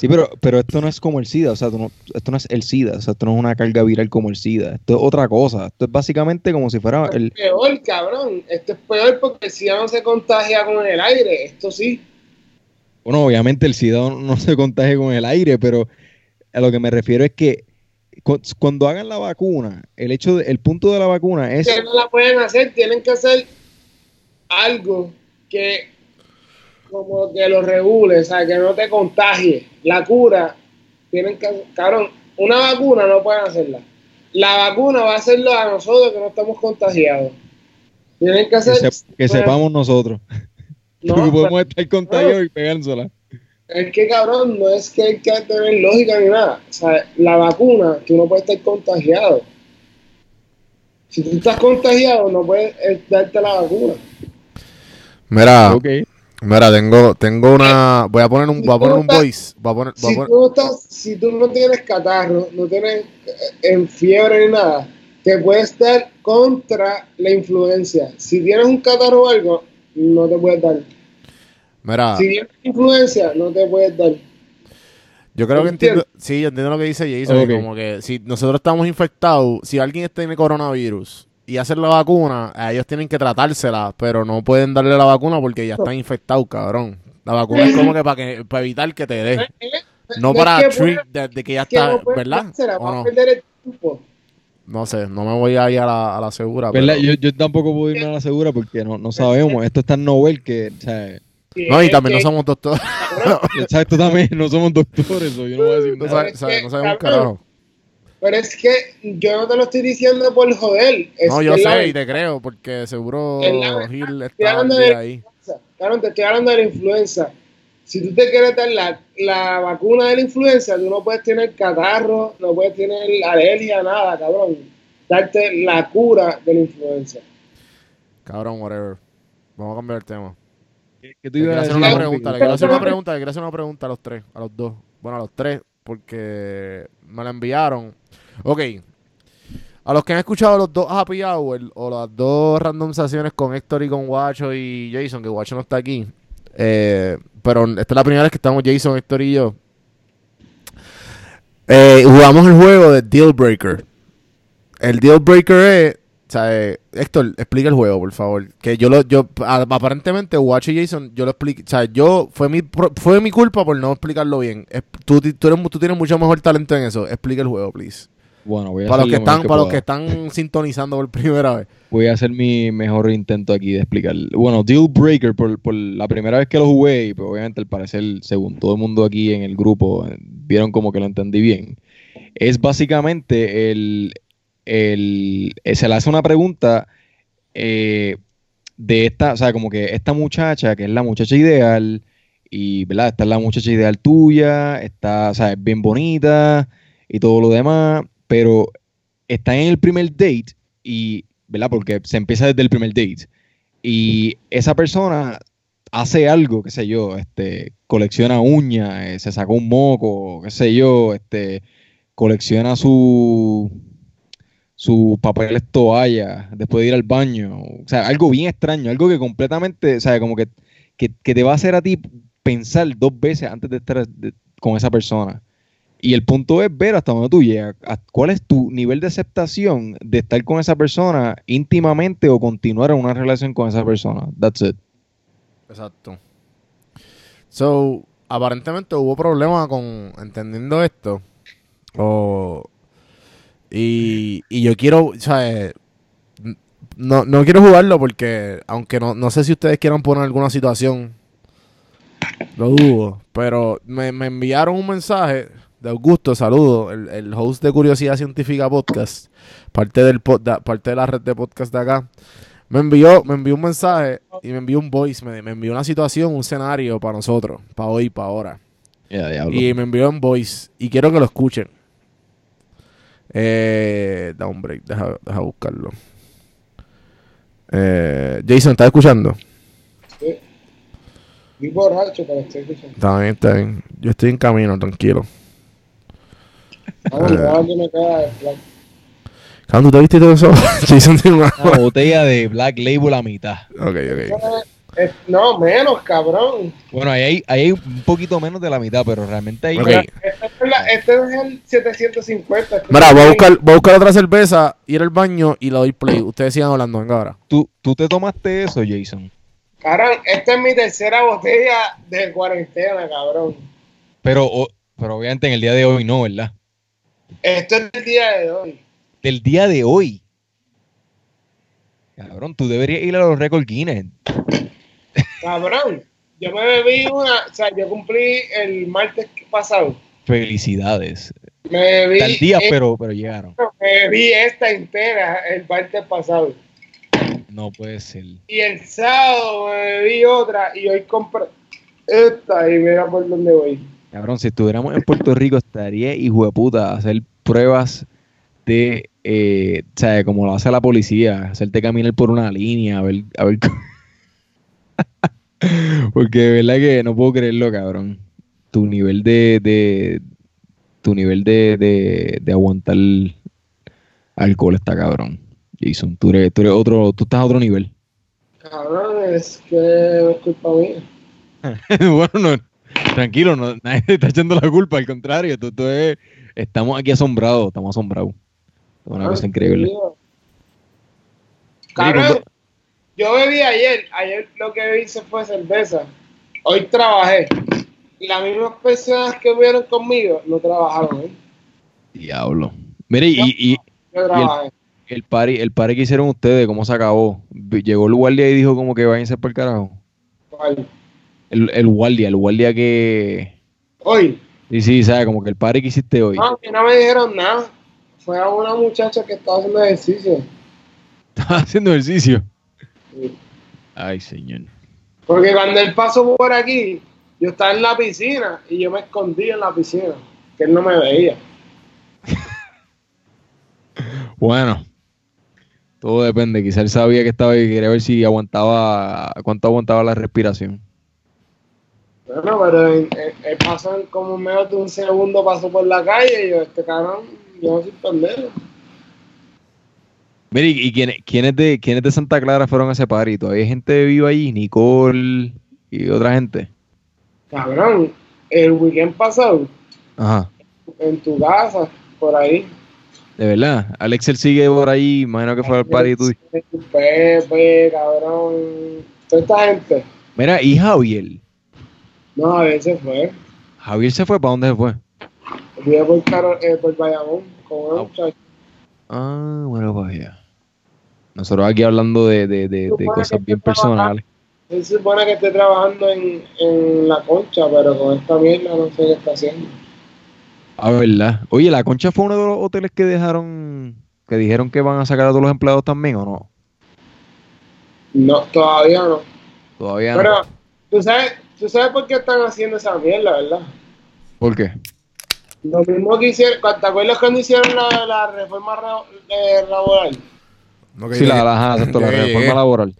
Sí, pero, pero esto no es como el SIDA, o sea, no- esto no es el SIDA, o sea, esto no es una carga viral como el SIDA, esto es otra cosa, esto es básicamente como si fuera el... Es peor, cabrón. Esto es peor porque el SIDA no se contagia con el aire. Esto sí. Bueno, obviamente el SIDA no, se contagia con el aire, pero a lo que me refiero es que cu- cuando hagan la vacuna, el hecho, de- el punto de la vacuna es... Que no la pueden hacer, tienen que hacer algo que como que lo regule, o sea, que no te contagie. La cura, tienen que, cabrón, una vacuna no pueden hacerla. La vacuna va a hacerlo a nosotros que no estamos contagiados. Tienen que Que, hacer... sep- que sepamos nosotros, No, porque podemos pero estar contagiados y pegándola. es que, cabrón, no es que hay que tener lógica ni nada. O sea, la vacuna, tú no puedes estar contagiado. Si tú estás contagiado, no puedes eh, darte la vacuna. Mira, Ok. Mira, tengo, tengo una. Voy a poner un, voy a poner un voice. Voy a poner, voy a Si poner- tú, estás, si tú no tienes catarro, no tienes eh, en fiebre ni nada, te puedes dar contra la influencia. Si tienes un catarro o algo, no te puedes dar. mira, Si tienes influencia, no te puedes dar. yo creo que entiendo. Sí, yo entiendo lo que dice Jason. que. Como que si nosotros estamos infectados, si alguien tiene coronavirus y hacer la vacuna, a ellos tienen que tratársela, pero no pueden darle la vacuna porque ya están infectados, cabrón. La vacuna es como que para que para evitar que te dé. No es para que treat puede- de, de que ya es que está, no ¿verdad? dársela, ¿O vas a no? perder el tiempo. No sé, no me voy a ir a la, a la segura. Yo, yo tampoco puedo irme a la segura porque no, no sabemos, esto es tan novel que, o sea, No, y también no somos doctores. exacto también, no somos doctores, yo no voy a decir No, nada. sabe- es sabe- que, no sabemos carajo. Pero es que yo no te lo estoy diciendo por joder. Es No, yo la sé y te creo, porque seguro la. Gil Estoy está de- ahí. influenza. Claro, te estoy hablando de la influenza. Si tú te quieres dar la, la vacuna de la influenza, tú no puedes tener catarro, no puedes tener alergia, nada, cabrón. Darte la cura de la influenza. Cabrón, whatever. Vamos a cambiar el tema. ¿Qué tú Le ibas quiero a hacer decir, una pregunta, le quiero hacer una pregunta, le quiero hacer una pregunta a los tres, a los dos. Bueno, a los tres, porque me la enviaron. Ok. A los que han escuchado los dos Happy Hour o las dos randomizaciones con Héctor y con Guacho y Jason, que Guacho no está aquí. eh, pero esta es la primera vez que estamos Jason, Héctor y yo. Eh, jugamos el juego de Deal Breaker. El Deal Breaker es. Eh, Héctor, explica el juego, por favor. Que yo lo, yo, aparentemente, Watch y Jason, yo lo expliqué. O sea, yo, fue mi, fue mi culpa por no explicarlo bien. Es- tú, ti- tú, eres mu- tú tienes mucho mejor talento en eso. Explica el juego, please. Bueno, voy a, Para los que lo están, para los que están sintonizando por primera vez. Voy a hacer mi mejor intento aquí de explicar. Bueno, Deal Breaker, por, por la primera vez que lo jugué, y pues obviamente al parecer, según todo el mundo aquí en el grupo, eh, vieron como que lo entendí bien. Es básicamente el, eh, se le hace una pregunta eh, de esta, o sea, como que esta muchacha, que es la muchacha ideal, y, ¿verdad? Esta es la muchacha ideal tuya, está, o sea, es bien bonita y todo lo demás, pero está en el primer date y, ¿verdad? Porque se empieza desde el primer date. Y esa persona hace algo, qué sé yo, este, colecciona uñas, eh, se sacó un moco, qué sé yo, este, colecciona su sus papeles toalla después de ir al baño. O sea, algo bien extraño, algo que completamente, o sea, como que, que, que te va a hacer a ti pensar dos veces antes de estar con esa persona. Y el punto es ver hasta dónde tú llegas, cuál es tu nivel de aceptación de estar con esa persona íntimamente o continuar una relación con esa persona. That's it. Exacto. So, aparentemente hubo problemas con entendiendo esto. O, y, y yo quiero, o sea, eh, no, no quiero jugarlo porque, aunque no, no sé si ustedes quieran poner alguna situación, lo dudo, pero me, me enviaron un mensaje de Augusto, saludo, el, el host de Curiosidad Científica Podcast, parte, del pod- da- parte de la red de podcast de acá. Me envió, me envió un mensaje y me envió un voice, me, me envió una situación, un escenario para nosotros, para hoy, para ahora. Y me envió en voice y quiero que lo escuchen. Eh, da un break, deja, deja buscarlo. Eh, Jason, ¿estás escuchando? Sí. Vi borracho, pero estoy escuchando. Está bien, está bien. Yo estoy en camino, tranquilo. Me queda de plan. Cabrón, ¿tú te viste todo eso? Jason tiene una... Una botella de Black Label a mitad. Ok, ok. Es- no, menos, cabrón. Bueno, ahí hay, ahí hay un poquito menos de la mitad, pero realmente ahí Ok. Este es, la- este es el 750. este Mira, voy a buscar, voy a buscar otra cerveza, ir al baño y le doy play. Ustedes sigan hablando, venga ahora. ¿Tú, tú te tomaste eso, Jason. Cabrón, esta es mi tercera botella de cuarentena, cabrón. Pero, o- pero obviamente en el día de hoy no, ¿verdad? Esto es el día de hoy. Del día de hoy. Cabrón, tú deberías ir a los récords Guinness. Cabrón, yo me bebí una, o sea, yo cumplí el martes pasado. Felicidades. Me bebí, Tal día, esta- pero, pero llegaron. me bebí esta entera el martes pasado. No puede ser. Y el sábado me bebí otra y hoy compré esta y mira por dónde voy. Cabrón, si estuviéramos en Puerto Rico, estaría hijo de puta hacer pruebas de, eh, o sea, como lo hace la policía, hacerte caminar por una línea, a ver, a ver. Porque de verdad que no puedo creerlo, cabrón. Tu nivel de, de tu nivel de, de, de aguantar alcohol está cabrón. Jason, tú eres, tú eres otro, tú estás a otro nivel. Cabrón, es que es culpa mía. bueno, no, tranquilo, no, nadie te está echando la culpa, al contrario, tú, tú eres- estamos aquí asombrados, estamos asombrados. Es una cosa increíble. Cabrón, yo bebí ayer, ayer lo que hice fue cerveza. Hoy trabajé. Las mismas personas que vieron conmigo no trabajaron, ¿eh? Diablo. Mire, y, y Yo trabajé. el party, el party que hicieron ustedes, ¿cómo se acabó? Llegó el guardia y dijo como que váyanse por el carajo. ¿Cuál? El, el guardia, el guardia que... Hoy. Sí, sí, ¿sabes? Como que el party que hiciste hoy. No, mí no me dijeron nada. Fue a una muchacha que estaba haciendo ejercicio. Estaba haciendo ejercicio. Ay, señor. Porque cuando él pasó por aquí, yo estaba en la piscina y yo me escondí en la piscina, que él no me veía. Bueno, todo depende. Quizá él sabía que estaba y quería ver si aguantaba, cuánto aguantaba la respiración. Bueno, pero él, él- él pasó en como menos de un segundo, pasó por la calle y yo, este cabrón, yo no soy pendejo. Mire, ¿y quiénes, quiénes de, quiénes de Santa Clara fueron a ese party? ¿Todavía hay gente viva allí? Nicole y otra gente. Cabrón, el weekend pasado, Ajá. en tu casa, por ahí. De verdad. Alexel sigue por ahí. Imagino que fue al party. Tú. Pepe, cabrón, toda esta gente. Mira, y Javier. No, a veces fue. Javier se fue. ¿Para dónde se fue? Fui por, eh, por Bayamón con una Ah. muchacha. Ah, bueno, pues ya. Nosotros aquí hablando de, de, de, de cosas bien personales. Él se supone que esté trabajando en, en la concha, pero con esta mierda no sé qué está haciendo. Ah, verdad. Oye, la concha fue uno de los hoteles que dejaron, que dijeron que van a sacar a todos los empleados también, ¿o no? No, todavía no. Todavía no. Pero, ¿tú sabes, tú sabes por qué están haciendo esa mierda, ¿verdad? ¿Por qué? Lo mismo que hicieron, ¿te acuerdas cuando hicieron la, la reforma eh, laboral? No, Sí, la, la, ajá, exacto, la reforma laboral.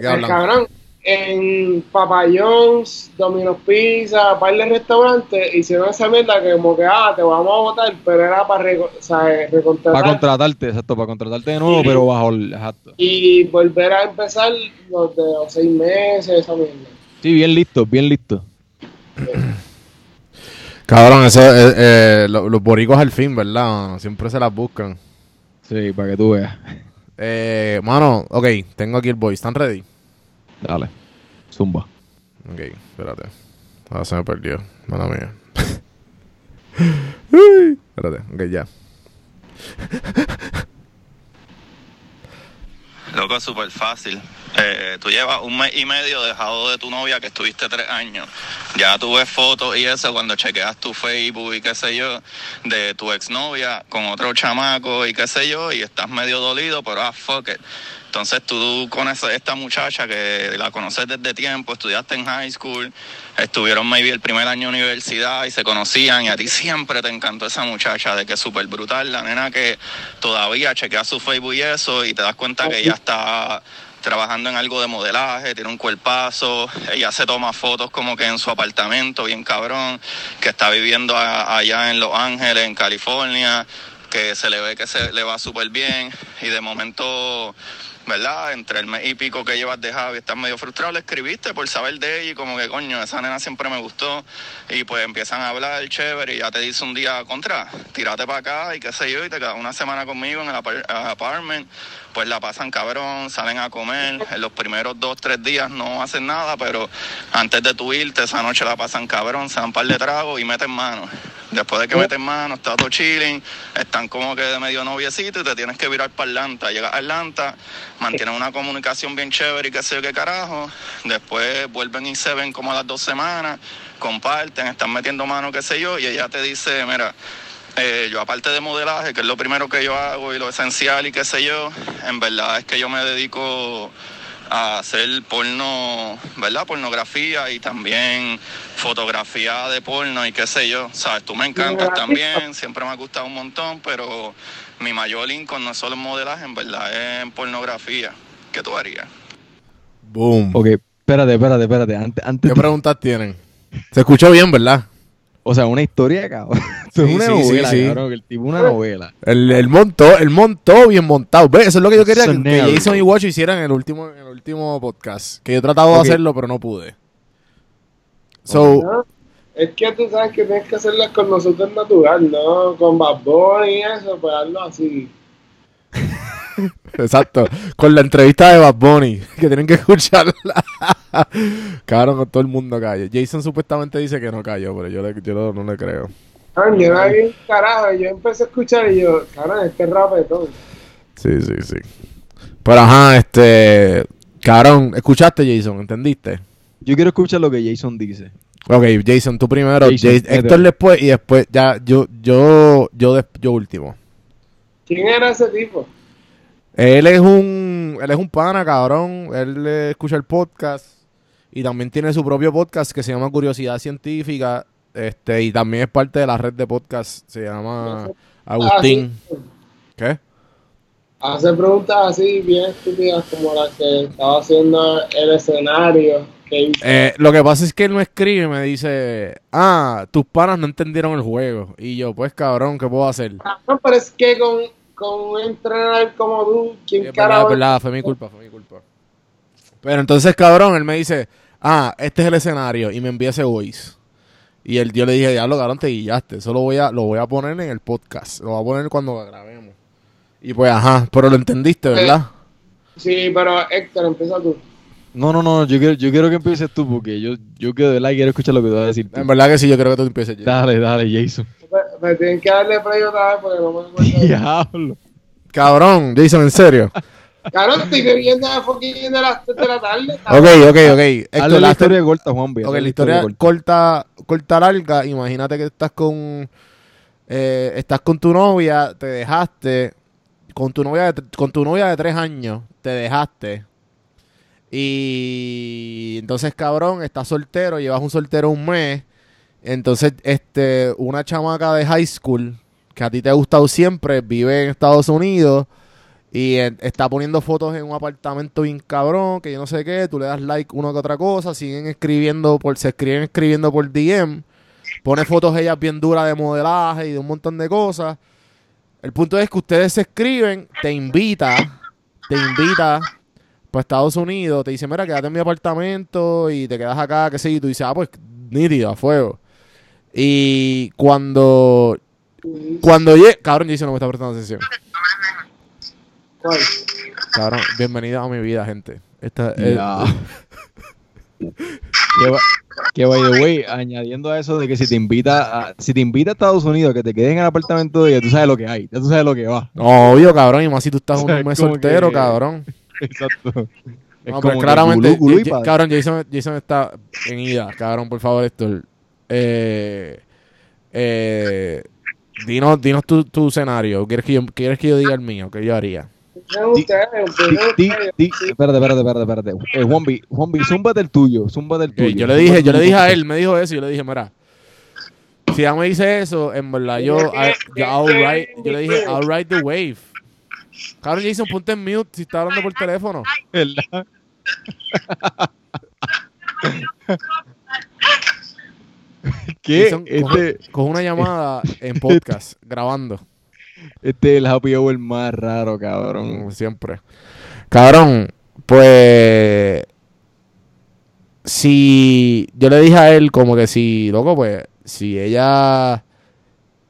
Cabrón, en Papa John's, Domino's Pizza, par de restaurantes, hicieron esa mierda que como que, ah, te vamos a votar, pero era para reco- o sea, eh, recontratar Para contratarte, exacto, para contratarte de nuevo, Sí. pero bajo el. Exacto. y volver a empezar los de los seis meses, esa mierda. Sí, bien listo, bien listo. Cabrón, eso, eh, eh, lo- los boricos al fin, ¿verdad? Siempre se las buscan. Sí, para que tú veas. Eh, mano, ok, tengo aquí el voice. ¿Están ready? Dale. Zumba. Ok, espérate. Ahora se me perdió. Mala mía. Uy, espérate, ok, ya. Loco, súper fácil. Eh, tú llevas un mes y medio dejado de tu novia que estuviste tres años. Ya tú ves fotos y eso cuando chequeas tu Facebook y qué sé yo, de tu exnovia con otro chamaco y qué sé yo, y estás medio dolido, pero ah, fuck it. Entonces tú conoces a esta muchacha que la conoces desde tiempo, estudiaste en high school, estuvieron maybe el primer año de universidad y se conocían y a ti siempre te encantó esa muchacha de que es súper brutal, la nena que todavía chequea su Facebook y eso y te das cuenta que ella está trabajando en algo de modelaje, tiene un cuerpazo, ella se toma fotos como que en su apartamento, bien cabrón, que está viviendo a- allá en Los Ángeles, en California, que se le ve que se le va súper bien y de momento ¿verdad? Entre el mes y pico que llevas de Javi, estás medio frustrado, le escribiste por saber de ella y como que coño, esa nena siempre me gustó. Y pues empiezan a hablar chévere y ya te dice un día contra, tírate para acá y qué sé yo, y te quedas una semana conmigo en el apar- apartment. Pues la pasan cabrón, salen a comer. En los primeros dos, tres días no hacen nada, pero antes de tu irte, esa noche la pasan cabrón, se dan un par de tragos y meten mano. Después de que meten mano, está todo chilling, están como que de medio noviecito y te tienes que virar para Atlanta. Llegas a Atlanta, mantienen una comunicación bien chévere y qué sé yo qué carajo. Después vuelven y se ven como a las dos semanas, comparten, están metiendo mano, qué sé yo, y ella te dice, mira, eh, yo aparte de modelaje, que es lo primero que yo hago y lo esencial y qué sé yo, en verdad es que yo me dedico a hacer porno, ¿verdad? Pornografía y también fotografía de porno y qué sé yo. Sabes, tú me encantas también, siempre me ha gustado un montón, pero mi mayor income no es solo en modelaje, en verdad es en pornografía. ¿Qué tú harías? Boom. Ok, espérate, espérate, espérate. Antes, antes ¿Qué preguntas tienen? Se escuchó bien, ¿verdad? O sea, una historia, cabrón. Esto Sí, es una sí, sí, novela, sí. cabrón. que El tipo una novela. El, el montó, el montó bien montado. ¿Ves? Eso es lo que yo quería que, que. Jason y Watch hicieran en el último, en el último podcast. Que yo he tratado de hacerlo, pero no pude. So. Es que tú sabes que tienes que hacerlas con nosotros natural, ¿no? Con Bad Bunny y eso, pues hazlo así. exacto. Con la entrevista de Bad Bunny, que tienen que escucharla. Cabrón, con todo el mundo cayó. Jason supuestamente dice que no cayó, pero yo, le- yo no, no le creo. Ah, yo no había un carajo, yo empecé a escuchar y yo, cabrón, este rapetón. Sí, sí, sí. Pero ajá, este. Cabrón, ¿escuchaste, Jason? ¿Entendiste? Yo quiero escuchar lo que Jason dice. Ok, Jason, tú primero. Jason, Jas- Héctor después y después ya yo, yo, yo, yo último. ¿Quién era ese tipo? Él es un, él es un pana, cabrón. Él eh, escucha el podcast y también tiene su propio podcast que se llama Curiosidad Científica. Este, y también es parte de la red de podcast. Se llama Agustín. ¿Qué? Hace preguntas así bien estúpidas como las que estaba haciendo el escenario que hizo. Eh, lo que pasa es que él me escribe me dice, ah, tus panas no entendieron el juego. Y yo, pues cabrón, ¿qué puedo hacer? No, pero es que con, con un entrenador como tú, ¿quién carajo? fue mi culpa, fue mi culpa. Pero entonces, cabrón, él me dice, ah, este es el escenario, y me envía ese voice. Y el yo le dije, diablo, cabrón, te guillaste. Eso lo voy a, lo voy a poner en el podcast. Lo voy a poner cuando lo grabemos. Y pues, ajá, pero lo entendiste, ¿verdad? Sí, pero Héctor, empieza tú. No, no, no, yo quiero, yo quiero que empieces tú porque yo, yo que de verdad quiero escuchar lo que tú vas a decir. tú. En verdad que sí, yo creo que tú empieces. Jay. Dale, dale, Jason. Me, me tienen que darle play otra vez porque no me acuerdo. Diablo. Cabrón, Jason, en serio. Cabrón, estoy bebiendo a fucking de las 3 de la tarde. Ok, ok, ok. Hazle Héctor, la historia corta, Juan. Ok, la historia corta, corta larga. Imagínate que estás con eh, estás con tu novia, te dejaste con tu novia de, con tu novia de tres años, te dejaste y entonces cabrón, estás soltero, llevas un soltero un mes, entonces este una chamaca de high school que a ti te ha gustado siempre vive en Estados Unidos. Y está poniendo fotos en un apartamento bien cabrón, que yo no sé qué, tú le das like una que otra cosa, siguen escribiendo por, se escriben escribiendo por DM, pone fotos ellas bien duras de modelaje y de un montón de cosas. El punto es que ustedes se escriben, te invita, te invita para Estados Unidos, te dice, mira, quédate en mi apartamento y te quedas acá, qué sé yo, y tú dices, ah, pues nítido, a fuego. Y cuando, cuando llegue, cabrón, Jason no me está prestando atención. ¿Cuál? Cabrón, bienvenida a mi vida, gente. Esta, Ya. que, va- que by the way, añadiendo a eso de que si te invita a, si te invita a Estados Unidos que te quedes en el apartamento de ella, tú sabes lo que hay, ya tú sabes lo que va. Obvio, cabrón, y más si tú estás O un sea, mes soltero, que- cabrón. Exacto. No, pero claramente, gulú, gulú cabrón, Jason, Jason está en ida, cabrón, por favor, Héctor. Eh, eh, dinos dinos tu, tu escenario. ¿Quieres que, yo, ¿Quieres que yo diga el mío? ¿Qué yo haría? Espérate, espérate, espérate, espérate. Eh, Juanvi, Juanvi, zúmbate el tuyo, zúmbate el Ok, tuyo. yo le dije, yo le dije a él, me dijo eso, y yo le dije, mira, si ella me dice eso, en verdad, yo, I- yo, I'll ride- yo le dije, I'll ride the wave. Cabrón, Jason, ponte en mute si está hablando por teléfono. ¿Verdad? ¿Qué? Jason, Este, coge, coge una llamada en podcast, grabando. Este es el happy hour más raro, cabrón. Como siempre. Cabrón, pues. Si. Yo le dije a él, como que si, loco, pues. Si ella.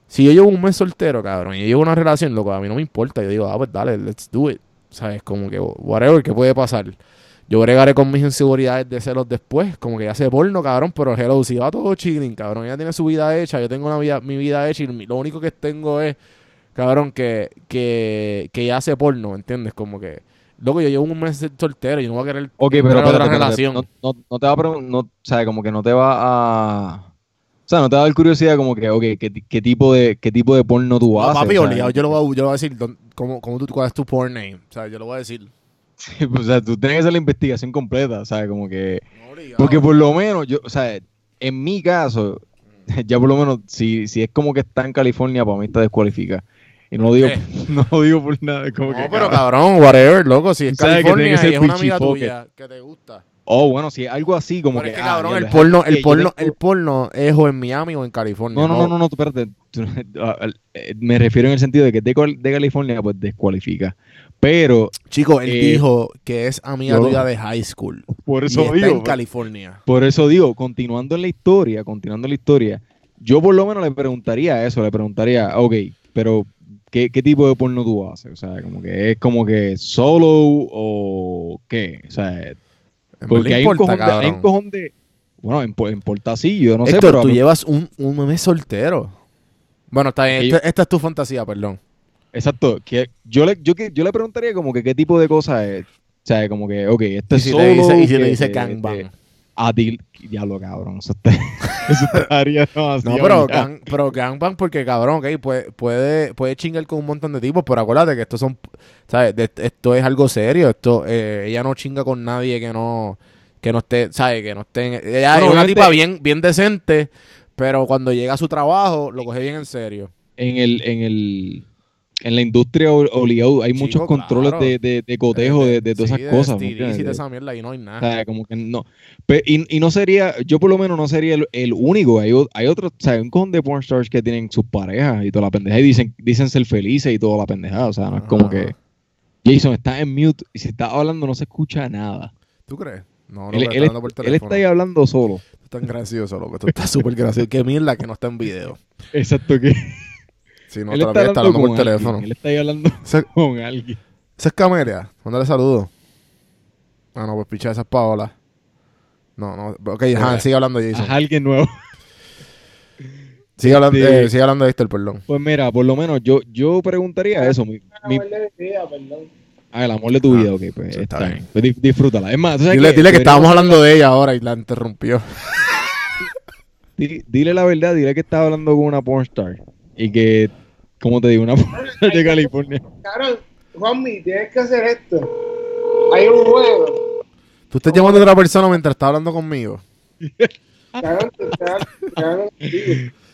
Si yo llevo un mes soltero, cabrón, y yo llevo una relación, loco, a mí no me importa. Yo digo, ah, pues dale, let's do it. ¿Sabes? Como que, whatever, ¿qué puede pasar? Yo bregaré con mis inseguridades de celos después. Como que ya sé porno, cabrón, pero hello, si va todo chilling, cabrón. Ella tiene su vida hecha, yo tengo una vida, mi vida hecha y lo único que tengo es, cabrón, que, que, que ella hace porno, ¿entiendes? Como que, loco, yo llevo un mes soltero y no voy a querer Ok, tener pero otra espérate, espérate, relación. No, no, no te va a preguntar, no, o sea, como que no te va a... O sea, no te va a dar curiosidad como que, ok, ¿qué, qué tipo de qué tipo de porno tú No, haces? papi, o sea, obligado, yo lo voy a, yo lo voy a decir, don- ¿cómo, cómo tú, ¿cuál es tu porn name? O sea, yo lo voy a decir. Sí, pues, o sea, tú tienes que hacer la investigación completa, o sea, como que... No. Porque por lo menos, yo, o sea, en mi caso, ya por lo menos, si, si es como que está en California, para mí está descualifica. Y no lo digo, ¿Qué? no lo digo por nada, como No, que... pero cabrón. whatever, loco, si es que California que ser y es una amiga tuya que te gusta. Oh, bueno, si es algo así como Pero que... es que, ah, cabrón, el porno, el que porno, tengo- el porno es o en Miami o en California. No, no, no, no, no, espérate. Eh, Me refiero en el sentido de que de, de California, pues descualifica. Pero, Chico, él Eh, dijo que es amiga tuya de high school. por Y eso está digo, en California. por eso digo, continuando en la historia, continuando en la historia, yo por lo menos le preguntaría eso, le preguntaría, ok, pero ¿qué, qué tipo de porno tú haces? O sea, como que es como que solo o qué? O sea, porque hay, un importa, cojón de, hay un cabrón. cojón de... Bueno, en, en Portacillo, no sé, Héctor, pero... tú llevas un, un mes soltero. Bueno, está bien. Esta es tu fantasía, perdón. Exacto, que yo le, yo, yo le preguntaría como que qué tipo de cosas es. O sea, como que, ok, esto Y es si solo... dice, y si que- le dice gangbang. que- A ti, diablo, cabrón, eso, está, eso estaría demasiado No, pero, gang, pero gangbang porque, cabrón, ok, puede, puede, puede chingar con un montón de tipos, pero acuérdate que estos son, ¿sabes? De- esto es algo serio, esto, eh, ella no chinga con nadie que no, que no esté, ¿sabes? Que no esté, ella es una tipa bien, bien decente, pero cuando llega a su trabajo, lo coge bien en serio. En el, en el, en la industria obligado hay Chico, muchos controles claro. de, de, de cotejo de, de todas Sí, esas cosas. ¿me STDs y esa mierda y no hay nada. O sea, como que no. Pe- y, y no sería, yo por lo menos no sería el, el único. Hay, hay otros, o sea, un cojón de porn stars que tienen sus parejas y toda la pendeja y dicen, dicen ser felices y toda la pendejada. O sea, no es como que Jason está en mute y si está hablando no se escucha nada. ¿Tú crees? No, no, él, pero él está hablando por él está ahí hablando solo. Estás gracioso, loco. Tú estás súper gracioso. Qué mierda que no está en video. Exacto que Si no, él todavía está hablando con por alguien, teléfono. Él está ahí hablando con alguien. ese es Camelia. Mándale saludos. Ah, no, pues picha, esa es Paola. No, no. Ok, ajá, Mira, sigue hablando Jason. A alguien nuevo. Sigue hablando, Este- eh, sigue hablando de Héctor, perdón. Pues mira, por lo menos yo, yo preguntaría eso. Mi, mi- Amor de mi vida, perdón. ah, el amor de tu Ah, vida, ok, pues está está bien. bien. Pues di- disfrútala. Es más, ¿tú sabes Dile, que estábamos hablando de ella ahora y la interrumpió. Di- Dile la verdad, dile que estás hablando con una pornstar y que, como te digo, una de California. Cabrón, Juanmi, tienes que hacer esto. Hay un juego. Tú estás llamando a otra persona mientras estás hablando conmigo. Te.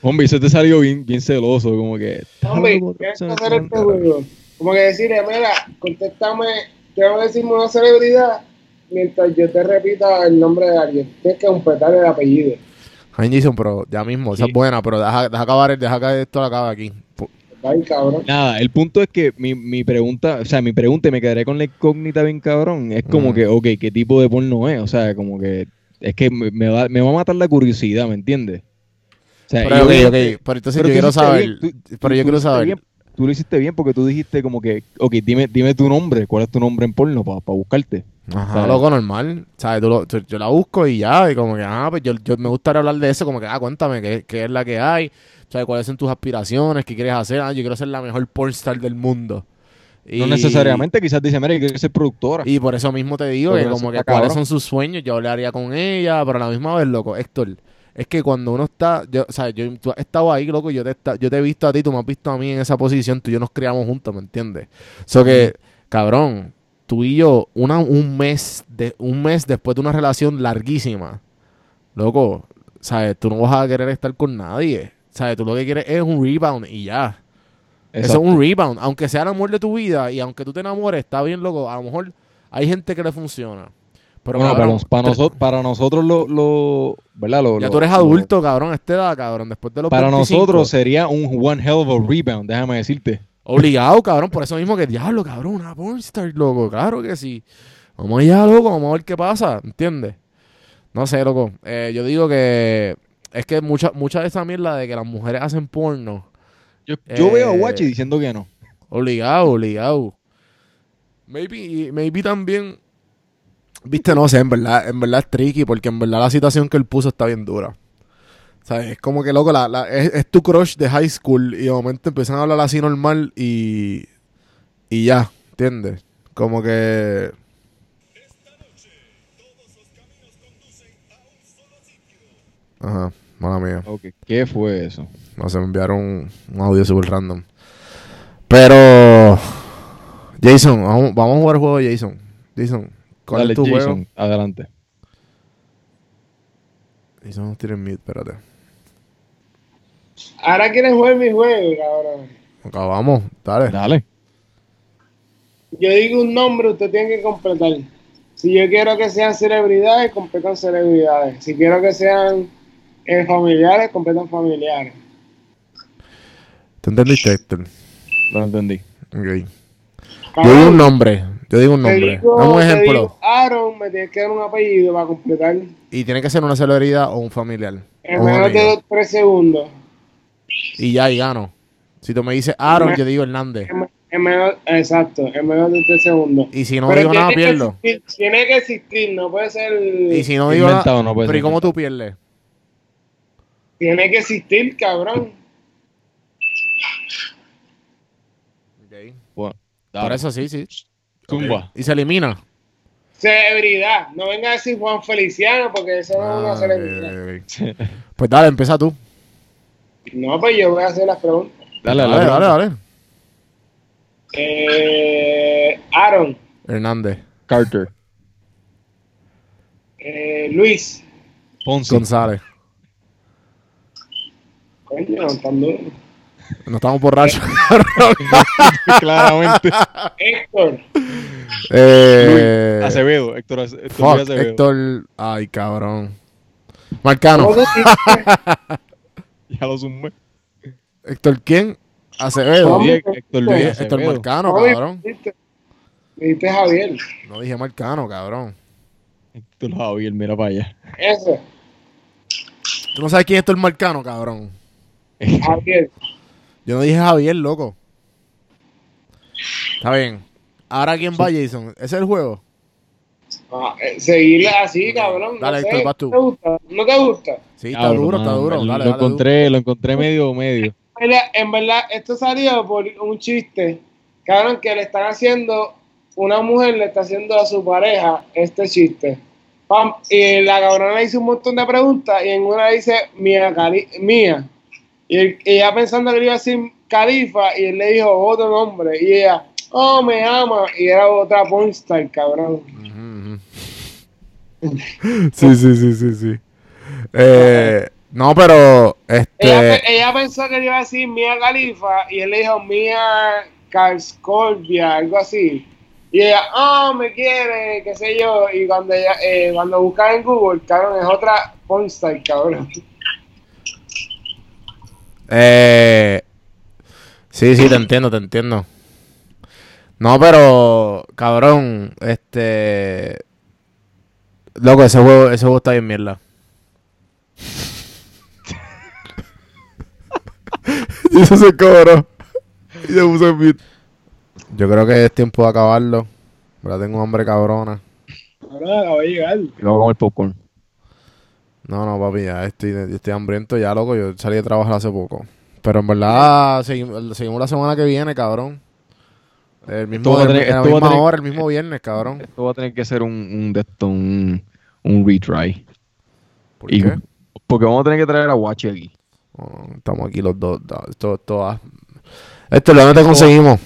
Hombre, eso te salió bien, bien celoso, como que... Hombre, tienes que hacer este juego. Como que decirle, mira, contéstame, tengo que decirme una celebridad mientras yo te repita el nombre de alguien. Tienes que completar el apellido. Ay, Jason, pero ya mismo, esa Sí. es buena, pero deja, deja acabar, deja que esto lo acabe aquí. Cabrón. Nada, el punto es que mi, mi pregunta, o sea, mi pregunta, y me quedaré con la incógnita bien cabrón, es como Mm. que, ok, ¿qué tipo de porno es? O sea, como que, es que me, va, me va a matar la curiosidad, ¿me entiendes? O sea, Pero, y ok, obviamente- ok, pero entonces pero yo quiero saber. bien, tú- pero tú- yo quiero saber. bien, tú lo hiciste bien porque tú dijiste como que, ok, dime, dime tu nombre, ¿cuál es tu nombre en porno para buscarte? Ajá, ¿sabes? loco, normal. ¿Sabes? Tú lo- tú- yo la busco y ya, y como que, ah, pues yo, yo me gustaría hablar de eso, como que, ah, cuéntame qué, qué es la que hay, ¿sabes? ¿Cuáles son tus aspiraciones? ¿Qué quieres hacer? Ah, yo quiero ser la mejor pornstar del mundo. No necesariamente, quizás dice, mira, yo quiero ser productora. Y por eso mismo te digo que como que está cuáles son sus sueños, yo hablaría con ella, pero a la misma vez, loco, Héctor, es que cuando uno está, yo, o sea, yo, tú has estado ahí, loco, yo te, esta- yo te he visto a ti, tú me has visto a mí en esa posición, tú y yo nos criamos juntos, ¿me entiendes? So que, cabrón, tú y yo, una, un mes, de, un mes después de una relación larguísima, loco, ¿sabes? Tú no vas a querer estar con nadie, ¿sabes? Tú lo que quieres es un rebound y ya. Eso es un rebound. Aunque sea el amor de tu vida y aunque tú te enamores, está bien, loco. A lo mejor hay gente que le funciona. Pero Bueno, para, cabrón, nosotros, para nosotros lo, lo- ¿verdad? Lo- ya lo- tú eres adulto, cabrón, a esta edad, cabrón. Después de los para 25. nosotros sería un one hell of a rebound, déjame decirte. Obligado, cabrón. Por eso mismo que diablo, cabrón, una pornstar, loco. Claro que sí. Vamos allá, loco. Vamos a ver qué pasa. ¿Entiendes? No sé, loco. Eh, yo digo que es que mucha, mucha de esa mierda de que las mujeres hacen porno. Yo, yo veo a Eh, Guachi diciendo que no. Obligado, obligado. Maybe, maybe también. Viste, no sé, en verdad, en verdad es tricky, porque en verdad la situación que él puso está bien dura. Es como que, loco, la, la- es, es tu crush de high school y de momento empiezan a hablar así normal y. Y ya, ¿entiendes? Como que. Ajá, mala mía. Ok, ¿Qué fue eso? No sé, me enviaron un, un audio super random. Pero. Jason, vamos, vamos a jugar el juego de Jason. Jason, ¿cuál Dale, es tu Jason, juego? adelante. Jason no tiene mute, espérate. Ahora quieren jugar mi juego, cabrón. Acá vamos, dale. Dale. Yo digo un nombre, usted tiene que completar. Si yo quiero que sean celebridades, completan celebridades. Si quiero que sean eh, familiares, completan familiares. ¿Te entendiste, Héctor? Lo entendí. Ok. Yo digo un nombre. Yo digo un nombre. digo- Dame un ejemplo. digo Aaron, me tienes que dar un apellido para completar Y tiene que ser una celebridad o un familiar. en menos de tres segundos. Y ya, y gano. Si tú me dices Aaron, yo digo Hernández. En, en menos, exacto, en menos de tres segundos. Y si no Pero digo nada, pierdo. existir- Tiene que existir, no puede ser. Y si no digo nada, no puede pero ¿y cómo tú pierdes? Tiene que existir, cabrón. Bueno, Por eso sí, sí. Zumba. Ok. Y se elimina. Celebridad. No venga a decir Juan Feliciano porque eso no es Ah, una ok, celebridad. Pues dale, empieza tú. No, pues yo voy a hacer las preguntas. Dale, Dale, dale, dale, dale. Eh, Aaron, Hernández. Carter. eh, Luis. Ponce. González. Coño, tan duro. No estamos borrachos. Claramente. Héctor. eh, Acevedo. Héctor, Ace- Héctor fuck, Acevedo. Héctor. Ay, cabrón. Marcano. ¿Cómo tú dijiste? Ya lo sumé. Héctor, ¿quién? Acevedo. Dije Héctor Luis Dije Héctor Acevedo. Marcano, ¿Cómo cabrón. dijiste? Dijiste Javier. No dije Marcano, cabrón. Héctor Javier, mira para allá. Ese. ¿Tú no sabes quién es Héctor Marcano, cabrón? Javier. Yo no dije Javier, loco. Está bien. Ahora, ¿quién va, Jason? ¿Ese es el juego? Ah, eh, seguirla así, cabrón. no Dale, sé. Héctor, vas tú. ¿No te gusta? ¿No te gusta? Sí, está duro, está duro. Lo, Dale, lo dale, tú. encontré, lo encontré medio medio. En verdad- En verdad, esto salió por un chiste. Cabrón, que le están haciendo, una mujer le está haciendo a su pareja este chiste. Pam, y la cabrona le hizo un montón de preguntas y en una dice mía, cari- mía. Y él- ella pensando que le iba a decir califa y él le dijo otro nombre. Y ella, oh, me ama. Y era otra pornstar, cabrón. Sí, sí, sí, sí, sí. Eh, no, pero Ella, este ella pensó que le iba a decir Mía Califa y él le dijo Mía Calscorpia, algo así. Y ella, oh, me quiere, qué sé yo. Y cuando ella, eh, cuando busca en Google, cabrón, es otra pornstar, cabrón. eh, sí, sí, te entiendo, te entiendo. No, pero cabrón, este loco, ese juego, ese juego está bien mierda. Y eso se cobró. Y se puso en mute. Yo creo que es tiempo de acabarlo. Ahora tengo un hambre cabrona. Ahora acaba de llegar. Y luego con el popcorn. No, no, papi, ya estoy, hambriento ya, loco. Yo salí de trabajar hace poco. Pero en verdad, seguimos, seguimos la semana que viene, cabrón. El mismo, el- tener- en la misma tener- hora, el mismo viernes, cabrón. Esto va a tener que ser un, un de esto, un, un retry. ¿Por Y- qué? Porque vamos a tener que traer a Guachi aquí. Oh, estamos aquí los dos. da- Esto, esto, ah. Esto, ¿dónde te conseguimos?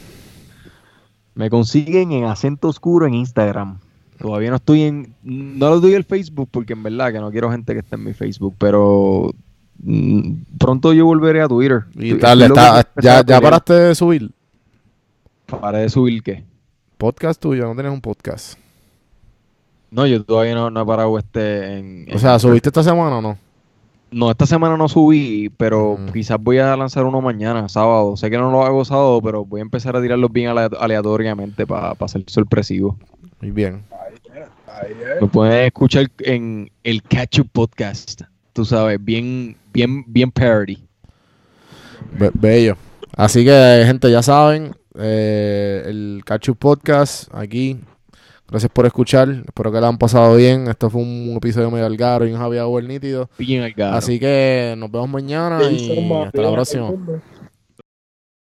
Me consiguen en acento oscuro en Instagram. Todavía no estoy en. No lo doy el Facebook porque en verdad que no quiero gente que esté en mi Facebook. Pero mm, pronto yo volveré a Twitter. Y tal, está- ya, ya paraste de subir. Paré de subir qué. Podcast tuyo, no tienes un podcast. No, yo todavía no, no he parado este en. O sea, ¿subiste esta semana o no? No, esta semana no subí, pero quizás voy a lanzar uno mañana, sábado. Sé que no lo hago sábado, pero voy a empezar a tirarlos bien ale- aleatoriamente para ser sorpresivo. Muy bien. Me pueden escuchar en el Catch Up Podcast. Tú sabes, bien, bien, bien parody. Be- bello. Así que, gente, ya saben, eh, el Cachu Podcast aquí. Gracias por escuchar. Espero que la han pasado bien. Esto fue un episodio medio algaro y un Javier Hour nítido. Bien al garo. Así que nos vemos mañana y hasta la próxima.